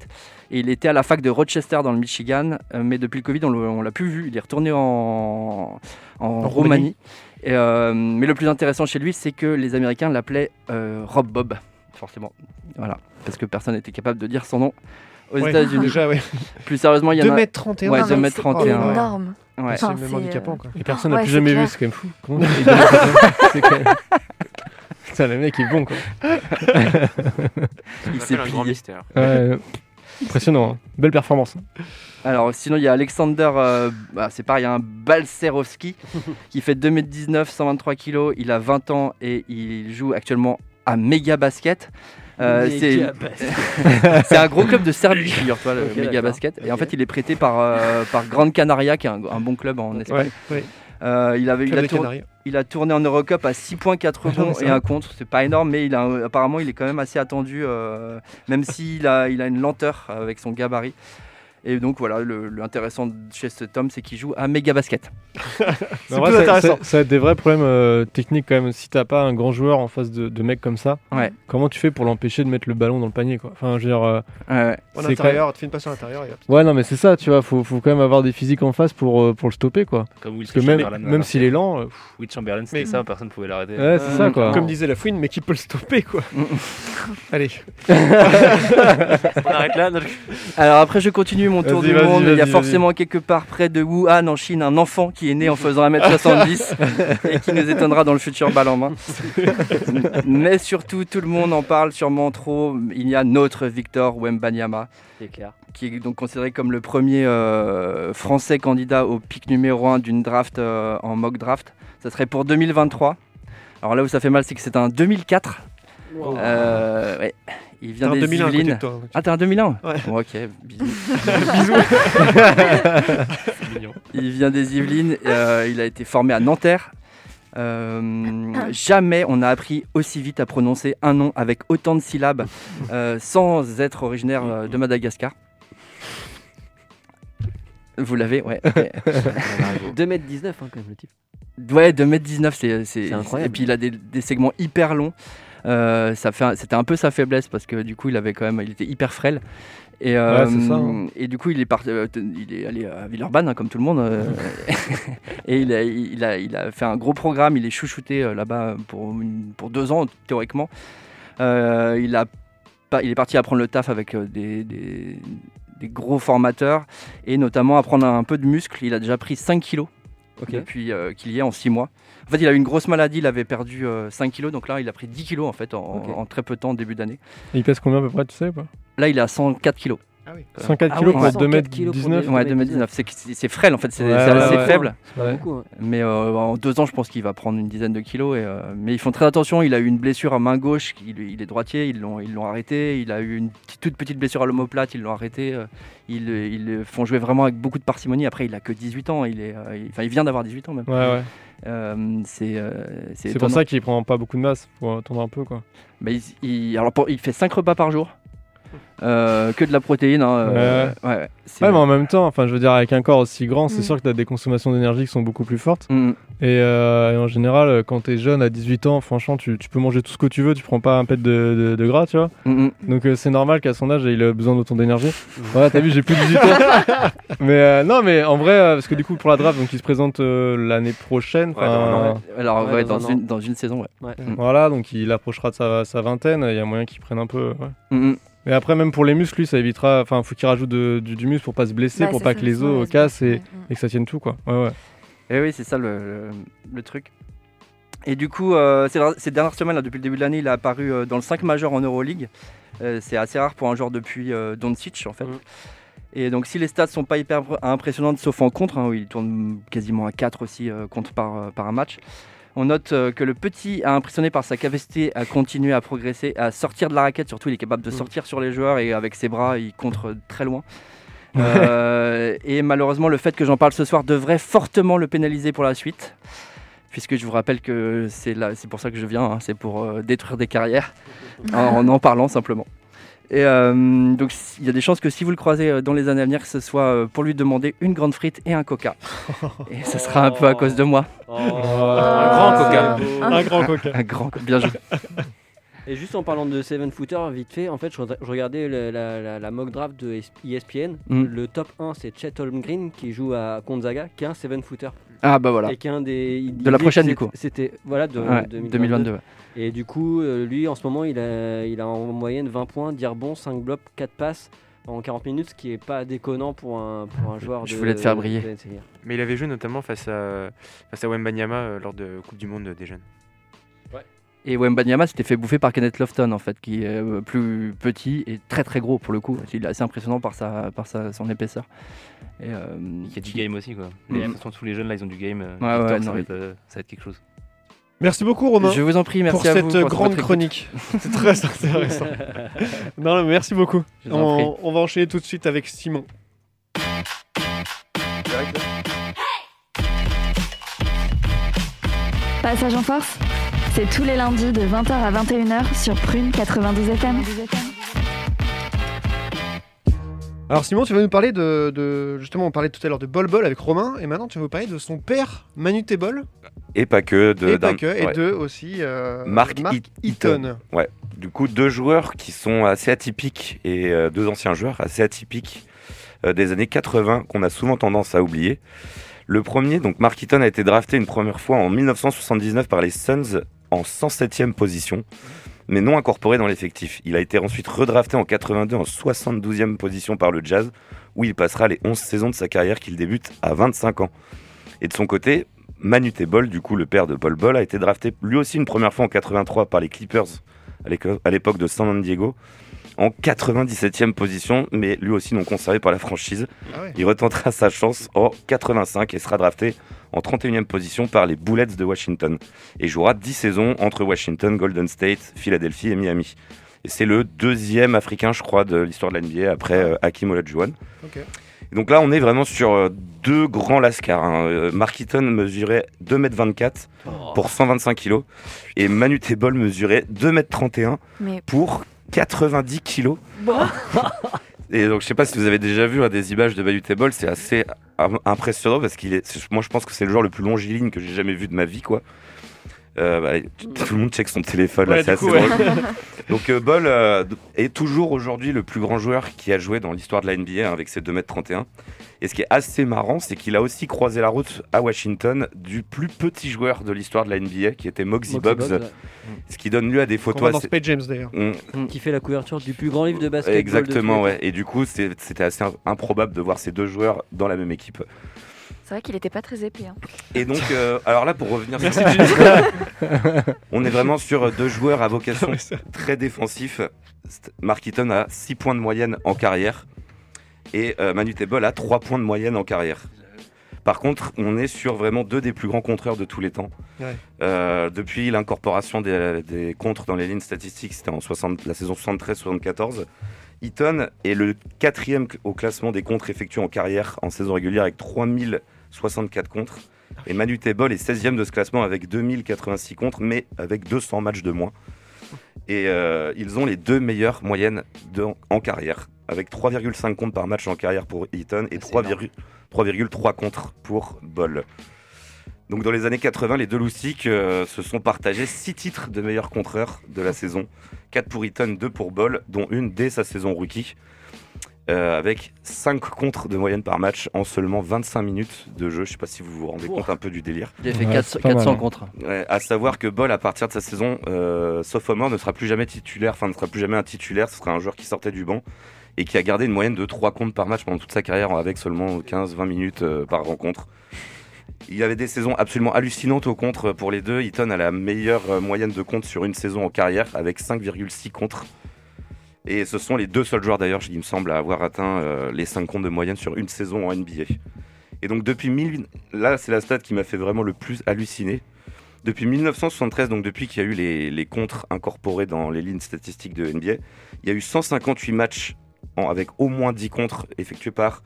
Et il était à la fac de Rochester dans le Michigan, euh, mais depuis le Covid, on, on l'a plus vu. Il est retourné en, en, Roumanie. Roumanie. Et, euh, mais le plus intéressant chez lui, c'est que les Américains l'appelaient euh, Rob Bob, forcément. Voilà, parce que personne n'était capable de dire son nom aux Ouais, États-unis. Déjà, ouais. <laughs> Plus sérieusement, il y en a. 2m31. Ouais, Non, mais 2m31. C'est ouais. énorme. Ouais. C'est même handicapant, euh, quoi. Et personne n'a Ouais, plus jamais clair. vu, c'est quand même fou. Comment C'est quand <laughs> même- Putain, le mec est bon, quoi. Il s'est un grand plié. mystère. Ouais, impressionnant, hein. belle performance. Alors sinon il y a Alexander, euh, bah, c'est pareil, un Balcerowski <laughs> qui fait 2m19, 123 kg, il a 20 ans et il joue actuellement à Mega Basket. Euh, <laughs> c'est un gros club de Serbie, figure-toi, le Mega. Basket. Et en fait il est prêté par, euh, par Gran Canaria, qui est un, un bon club en Espagne. Ouais, ouais. Euh, il, avait, il, Club a des tour- Canaries. il a tourné en Eurocup à 6 points, 4 Ah et un contre. C'est pas énorme, mais il a, un- apparemment il est quand même assez attendu, euh, même s'il a, il a une lenteur avec son gabarit. Et donc voilà, le, le intéressant chez cet homme, c'est qu'il joue à méga basket. <laughs> C'est En vrai, plus ça- intéressant. Ça, ça a des vrais problèmes euh, techniques quand même. Si t'as pas un grand joueur en face de, de mecs comme ça, Ouais. comment tu fais pour l'empêcher de mettre le ballon dans le panier quoi? Enfin, je veux dire, euh, Ouais, En intérieur, tu fais une passe à l'intérieur. Ouais, non, mais c'est ça, tu vois, faut, faut quand même avoir des physiques en face pour, euh, pour le stopper, quoi. Comme Will Parce que même, Chamberlain, même s'il est lent, euh, Will Chamberlain, c'était Mais- ça, personne ne pouvait l'arrêter. ouais, c'est ça, quoi. Comme disait la fouine, mais qui peut le stopper, quoi. <laughs> Allez. <laughs> On arrête là. Alors après, je continue mon tour du monde. Il y a forcément quelque part près de Wuhan, en Chine, un enfant qui est né en faisant 1m70 et qui nous étonnera dans le futur balle en main. <laughs> Mais surtout, tout le monde en parle sûrement trop. Il y a notre Victor Wembanyama. C'est clair. qui est donc considéré comme le premier euh, français candidat au pic numéro 1 d'une draft euh, en mock draft. Ça serait pour 2023. Alors là où ça fait mal, c'est que c'est un 2004. Euh, ouais. Il vient des 2001 à côté de Yvelines. toi. Ah, t'es un? 2001 Ouais. Bon, ok, bisous. <laughs> Bisous. Il vient des Yvelines, euh, il a été formé à Nanterre. Euh, jamais on a appris aussi vite à prononcer un nom avec autant de syllabes euh, sans être originaire euh, de Madagascar. Vous l'avez, ouais. <laughs> ok. 2m19 hein, quand même le type. Ouais, 2m19, c'est, c'est, C'est incroyable. Et puis il a des, des segments hyper longs. Euh, c'était un peu sa faiblesse parce que du coup il avait quand même, il était hyper frêle. Et, euh, Ouais, c'est ça, hein. et du coup, il est, parti, euh, il est allé à Villeurbanne, hein, comme tout le monde. euh, <laughs> et il a, il, a, il a fait un gros programme. Il est chouchouté là-bas pour, pour deux ans, théoriquement. Il, a, il est parti apprendre le taf avec des, des- des gros formateurs et notamment apprendre un peu de muscle. Il a déjà pris 5 kilos Ok. depuis euh, qu'il y est en 6 mois. En fait, il a eu une grosse maladie, il avait perdu euh, 5 kilos, donc là, il a pris 10 kilos en fait en, Ok. en très peu de temps, début d'année. Et il pèse combien à peu près, tu sais pas? Là, il est à 104 kilos. Ah oui. 104 Ah kilos oui, pour être 104 2m19 kilos pour des- Ouais, 2019. C'est frêle en fait, c'est Ouais, c'est ouais, assez ouais. faible. Beaucoup. Mais euh, en deux ans, je pense qu'il va prendre une dizaine de kilos. Et, euh, mais ils font très attention. Il a eu une blessure à main gauche. Il, il est droitier. Ils l'ont, ils l'ont arrêté. Il a eu une petite- toute petite blessure à l'omoplate. Ils l'ont arrêté. euh, Ils, ils le font jouer vraiment avec beaucoup de parcimonie. Après, il a que 18 ans. Il est, euh, il- enfin, il vient d'avoir 18 ans même. Ouais, ouais. Euh, c'est, euh, pour ça qu'il prend pas beaucoup de masse, pour attendre un peu quoi. Il, il- alors pour- il fait 5 repas par jour. Euh, que de la protéine. hein, euh, ouais, ouais, c'est- Ouais, mais en même temps, enfin, je veux dire, avec un corps aussi grand, c'est Mm. sûr que tu as des consommations d'énergie qui sont beaucoup plus fortes. Mm. Et, euh, et en général, quand tu es jeune, à 18 ans, franchement, tu, tu peux manger tout ce que tu veux, tu prends pas un pet de, de- de gras, tu vois. Mm. Donc euh, c'est normal qu'à son âge, il ait besoin d'autant d'énergie. Voilà, t'as vu, j'ai plus de 18 ans. <laughs> mais euh, non, mais en vrai, parce que du coup, pour la draft, donc il se présente euh, l'année prochaine. Dans. Alors, ouais, Ouais, dans, dans un une, an. dans une saison, ouais. Ouais. Voilà, donc il approchera de sa, sa vingtaine, il y a moyen qu'il prenne un peu. Mm, mm. Mais après, même pour les muscles, lui, ça évitera. Enfin, faut qu'il rajoute de- du, du muscle pour pas se blesser, Bah, pour pas ça, que les os se cassent et, blesser, ouais, et que ça tienne tout, quoi. Ouais, ouais. Et oui, c'est ça le, le- le truc. Et du coup, euh, ces, ces dernières semaines, là, depuis le début de l'année, il a apparu euh, dans le 5 majeur en Euroleague. Euh, c'est assez rare pour un joueur depuis euh, Doncic, en fait. Et donc, si les stats sont pas hyper impr- impressionnantes, sauf en contre, hein, où il tourne quasiment à 4 aussi euh, contre par, euh, par un match, on note euh, que le petit a impressionné par sa capacité à continuer à progresser, à sortir de la raquette. Surtout, il est capable de sortir sur les joueurs et avec ses bras, il contre très loin. <laughs> Euh, et malheureusement, le fait que j'en parle ce soir devrait fortement le pénaliser pour la suite. Puisque je vous rappelle que c'est là, c'est pour ça que je viens, hein, c'est pour euh, détruire des carrières <laughs> en en parlant simplement. Et euh, donc il y a des chances que si vous le croisez euh, dans les années à venir, que ce soit euh, pour lui demander une grande frite et un coca. <laughs> Et ce sera un peu à cause de moi. Oh. Un grand coca. Un grand coca. Un grand coca. Bien joué. <laughs> Et juste en parlant de 7 footer, vite fait, en fait, je, re- je regardais le- la, la- la mock draft de Es- ESPN. Mm. Le top 1, c'est Chet Holmgren qui joue à Gonzaga, qui est un 7 footer. Ah bah voilà. Et des. il De la prochaine, du coup. C'était. Voilà, de, Ouais, 2022. 2022, ouais. Et du coup, euh, lui, en ce moment, il a, il a en moyenne 20 points, 10 rebonds, 5 blocs, 4 passes en 40 minutes, ce qui est pas déconnant pour un, pour un joueur Je de. voulais te faire briller. Mais il avait joué notamment face à, face à Wembanyama euh, lors de Coupe du Monde des jeunes. Et Wembanyama s'était fait bouffer par Kenneth Lofton en fait, qui est euh, plus petit et très très gros pour le coup. Il est assez impressionnant par sa, par sa, son épaisseur. Et, euh, Il y a du game aussi quoi. Mhm. Les- de toute façon, tous les jeunes là ils ont du game. euh, Ouais, ça, non, va mais- être, euh, ça va être quelque chose. Merci beaucoup Romain. Je vous en prie, merci pour à cette vous pour grande chronique. <laughs> C'est très intéressant. non, mais merci beaucoup. On va enchaîner tout de suite avec Simon. Passage en force, c'est tous les lundis de 20h à 21h sur Prune 92 FM. Alors Simon, tu vas nous parler de, de- justement, on parlait tout à l'heure de Bol Bol avec Romain, et maintenant tu vas nous parler de son père, Manu Tebol, Et pas que. De, et pas que, et ouais. de aussi euh, Mark, Mark Eat- Eaton. Ouais. Du coup, deux joueurs qui sont assez atypiques et euh, deux anciens joueurs assez atypiques euh, des années 80 qu'on a souvent tendance à oublier. Le premier, donc Mark Eaton, a été drafté une première fois en 1979 par les Suns en 107e position, mais non incorporé dans l'effectif. Il a été ensuite redrafté en 82 en 72e position par le Jazz, où il passera les 11 saisons de sa carrière qu'il débute à 25 ans. Et de son côté, Manu Tebol, du coup le père de Bol Bol, a été drafté lui aussi une première fois en 83 par les Clippers à l'époque de San Diego en 97e position, mais lui aussi non conservé par la franchise. Ah ouais. Il retentera sa chance en 85 et sera drafté en 31e position par les Bullets de Washington et jouera 10 saisons entre Washington, Golden State, Philadelphie et Miami. Et c'est le deuxième africain, je crois, de l'histoire de la NBA après euh, Hakim Olajuwon. Donc là, on est vraiment sur euh, deux grands lascars. hein. Euh, Mark Eaton mesurait 2m24 pour 125 kg et Manu Tebol mesurait 2m31 Mais- pour 90 kg. <laughs> Et donc, je sais pas si vous avez déjà vu hein, des images de Tebol, c'est assez im- impressionnant parce qu'il est. Moi, je pense que c'est le joueur le plus longiligne que j'ai jamais vu de ma vie, quoi. Euh, bah, tout le monde check son téléphone, là, Ouais, c'est du coup, assez ouais. drôle. <laughs> Donc euh, Ball euh, est toujours aujourd'hui le plus grand joueur qui a joué dans l'histoire de la NBA hein, avec ses 2m31. Et ce qui est assez marrant, c'est qu'il a aussi croisé la route à Washington du plus petit joueur de l'histoire de la NBA, qui était Moxie Moxie Boggs, Boggs, ouais. ce qui donne lieu à des photos voit dans assez- Space James d'ailleurs. Mm. Qui fait la couverture du plus grand livre de basket. Exactement, ouais. Et du coup, c'est- c'était assez im- improbable de voir ces deux joueurs dans la même équipe. C'est vrai qu'il était pas très épais. hein. Et donc, euh, alors là, pour revenir sur on est vraiment sur deux joueurs à vocation très défensif. Mark Eaton a 6 points de moyenne en carrière et euh, Manu Tebol a 3 points de moyenne en carrière. Par contre, on est sur vraiment deux des plus grands contreurs de tous les temps. Ouais. Euh, depuis l'incorporation des, des contres dans les lignes statistiques, c'était en 60 la saison 73-74. Eaton est le quatrième au classement des contres effectués en carrière en saison régulière avec 3064 contres. Et Manu Tebol est 16e de ce classement avec 2086 contres, mais avec 200 matchs de moins. Et euh, ils ont les deux meilleures moyennes de- en carrière, avec 3,5 comptes par match en carrière pour Eaton et 3,3 3,3 contre pour Ball. Donc dans les années 80, les deux loustiques euh, se sont partagés 6 titres de meilleurs contreurs de la saison. 4 pour Eaton, 2 pour Ball, dont une dès sa saison rookie. Euh, avec 5 contres de moyenne par match en seulement 25 minutes de jeu. Je sais pas si vous vous rendez compte un peu du délire. Il a fait Ouais, 400 c'est pas mal, 400 hein. contres. Ouais, à savoir que Ball, à partir de sa saison euh, sophomore, ne sera plus jamais titulaire, enfin ne sera plus jamais un titulaire, ce sera un joueur qui sortait du banc et qui a gardé une moyenne de 3 comptes par match pendant toute sa carrière avec seulement 15-20 minutes euh, par rencontre. Il y avait des saisons absolument hallucinantes au contre pour les deux. Eaton a la meilleure euh, moyenne de comptes sur une saison en carrière avec 5,6 contre. Et ce sont les deux seuls joueurs d'ailleurs, il me semble, à avoir atteint euh, les 5 comptes de moyenne sur une saison en NBA. Et donc depuis 1000... là c'est la stat qui m'a fait vraiment le plus halluciner. Depuis 1973, donc depuis qu'il y a eu les, les contres incorporés dans les lignes statistiques de NBA, il y a eu 158 matchs en- avec au moins 10 contres effectués par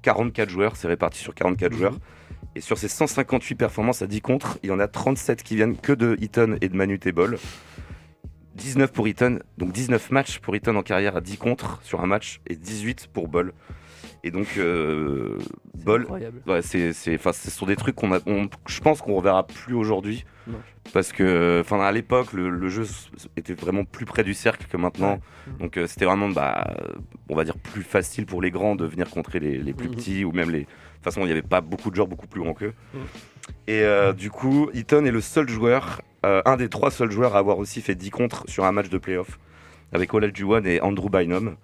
44 joueurs, c'est réparti sur 44 joueurs. Et sur ces 158 performances à 10 contres, il y en a 37 qui viennent que de Eaton et de Manu Tebol. 19 pour Eaton, donc 19 matchs pour Eaton en carrière à 10 contres sur un match et 18 pour Ball. Et donc, euh, Ball, ouais, c'est, ce sont des trucs qu'on a, on- je pense qu'on reverra plus aujourd'hui. Parce que, enfin, à l'époque, le, le jeu était vraiment plus près du cercle que maintenant. Donc, euh, c'était vraiment, bah, on va dire, plus facile pour les grands de venir contrer les, les plus Mhm. petits ou même les. De toute façon, il n'y avait pas beaucoup de joueurs beaucoup plus grands qu'eux. Et euh, du coup, Eaton est le seul joueur, euh, un des trois seuls joueurs à avoir aussi fait 10 contres sur un match de playoff avec Olajuwon et Andrew Bynum.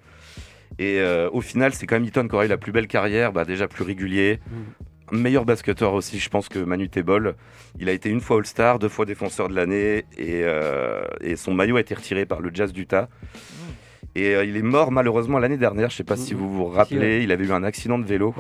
Et euh, au final, c'est quand même Eaton qui aurait eu la plus belle carrière, bah, déjà plus régulier, meilleur basketteur aussi, je pense que Manu Tebol. Il a été une fois All-Star, deux fois défenseur de l'année, et, et son maillot a été retiré par le Jazz d'Utah. Et euh, il est mort malheureusement l'année dernière, je sais pas si vous vous rappelez, il avait eu un accident de vélo.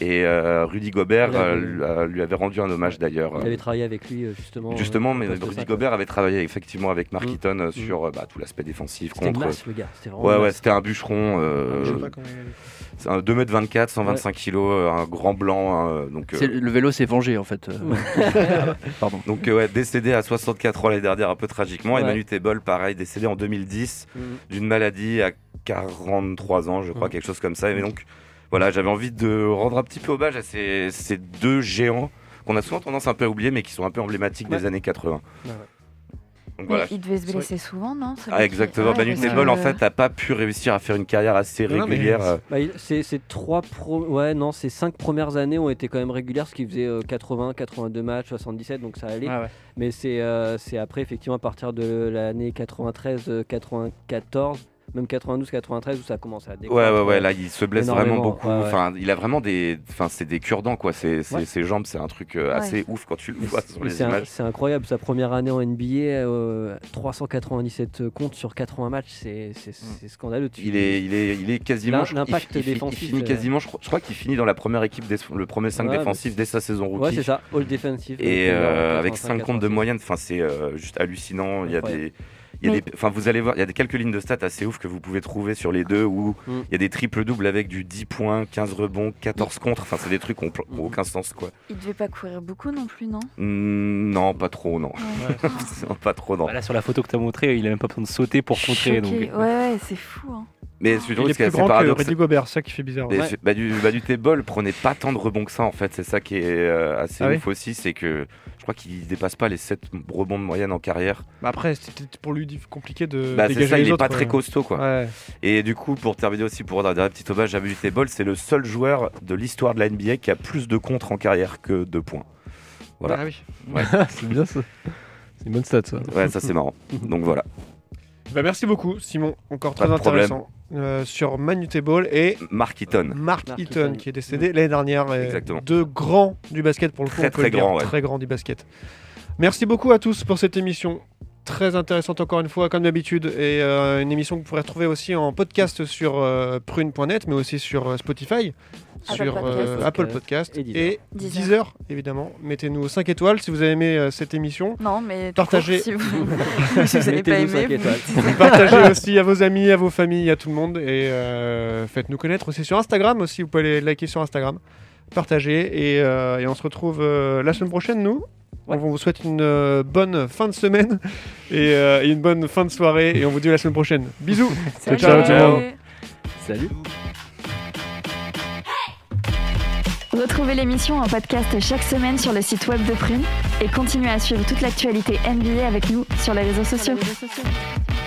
Et euh, Rudy Gobert euh, lui, avait rendu un hommage d'ailleurs. Il avait travaillé avec lui justement. Justement, mais Rudy Gobert avait travaillé effectivement avec Mark Mm. Eaton Mm. sur bah, tout l'aspect défensif. C'était contre... le gars, c'était Ouais, ouais, c'était un bûcheron. Je sais pas comment il est. c'est un 2m24, 125 kg, un grand blanc. hein, donc, C'est- le vélo s'est vengé en fait. euh. <laughs> Pardon. Donc euh, ouais, décédé à 64 ans l'année dernière, un peu tragiquement. Et Ouais. Manu Tebol, pareil, décédé en 2010 Mhm. d'une maladie à 43 ans, je crois, quelque chose comme ça. Et donc voilà, j'avais envie de rendre un petit peu hommage à ces, ces deux géants qu'on a souvent tendance un peu à oublier, mais qui sont un peu emblématiques des années 80. Ouais, ouais. Donc Mais voilà. il devait se blesser souvent, non? Ah, exactement. Manu Tebol, que- en fait, n'a pas pu réussir à faire une carrière assez régulière. euh, Bah, trois pro... ouais non ces cinq premières années ont été quand même régulières ce qui faisait euh, 80 82 matchs 77 donc ça allait Ah ouais. mais c'est euh, c'est après effectivement à partir de l'année 93 euh, 94 même 92 93 où ça commence à Ouais, décroître, ouais, ouais, euh, là il se blesse vraiment beaucoup. Ouais, ouais. Enfin, il a vraiment des. Enfin, c'est des cure-dents, quoi. C'est, c'est- Ouais. Ses jambes, c'est un truc euh, assez Ouais. ouf quand tu le vois c'est- sur les images. C'est incroyable, sa première année en NBA, euh, 397 comptes sur 80 matchs, c'est c'est- c'est scandaleux. Tu- Il est, il est, il est quasiment. Je- il- L'impact défensif. finit euh, quasiment. Je, crois- qu'il finit dans la première équipe, des, le premier 5 Ouais, défensif dès sa saison rookie. Ouais, c'est ça, all defensive. Et euh, euh, avec 85, 5 comptes de moyenne, enfin c'est euh, juste hallucinant. Il y a des, il y a Mais- des, enfin vous allez voir, il y a des quelques lignes de stats assez ouf que vous pouvez trouver sur les deux où Mm. il y a des triples doubles avec du 10 points, 15 rebonds, 14 contre. Enfin c'est des trucs qui ont, Mm. ont aucun sens quoi. Il devait pas courir beaucoup non plus, non? Mm, non, pas trop, non. <laughs> Non, pas trop, non. Bah là, sur la photo que tu as montrée, il a même pas besoin de sauter pour contrer. Donc... Ouais, ouais, c'est fou. Hein. Mais Il surtout, est ce qui est plus assez grand que Rudy Gobert, c'est ça qui fait bizarre. Mais Ouais. c'est- bah, du, bah, du prenait pas tant de rebonds que ça en fait. C'est ça qui est euh, assez Ah oui ouf aussi, c'est que crois qu'il dépasse pas les 7 rebonds de moyenne en carrière. Bah après, c'était pour lui compliqué de. Bah, c'est ça, il les est autres, pas très euh. costaud quoi. Ouais. Et du coup, pour terminer aussi, pour rendre un petit hommage à Mute Ball, c'est le seul joueur de l'histoire de la NBA qui a plus de contres en carrière que de points. Voilà. Ah oui. Ouais. <laughs> c'est bien ça. C'est une bonne stat ça. Ouais, ça c'est marrant. Donc voilà. Bah, merci beaucoup, Simon. Encore Pas très problème. Euh, sur Manutable et Mark Eaton. Mark, Mark Eaton, Eaton. qui est décédé l'année dernière. Exactement. Deux grands du basket pour le coup. Très, on peut très le dire. grands, ouais. Très grands du basket. Merci beaucoup à tous pour cette émission. Très intéressante encore une fois, comme d'habitude. Et euh, une émission que vous pourrez retrouver aussi en podcast sur euh, prune.net, mais aussi sur euh, Spotify, Apple sur Podcast. euh, Apple Podcast Et et Deezer. Deezer, Deezer. évidemment. Mettez-nous 5 étoiles si vous avez aimé euh, cette émission. Non, mais Partagez. court, si vous <laughs> si vous n'avez pas Mettez-nous aimé, vous Partagez aussi à vos amis, à vos familles, à tout le monde. Et euh, faites-nous connaître aussi sur Instagram aussi. Vous pouvez aller liker sur Instagram. Partagez. Et, euh, et on se retrouve euh, la semaine prochaine, nous. On vous souhaite une euh, bonne fin de semaine <laughs> et, euh, et une bonne fin de soirée. Et on vous dit à la semaine prochaine. Bisous. <laughs> Salut. ciao monde. Salut. Retrouvez l'émission en podcast chaque semaine sur le site web de Prune et continuez à suivre toute l'actualité NBA avec nous sur les réseaux sociaux. Sur les réseaux sociaux.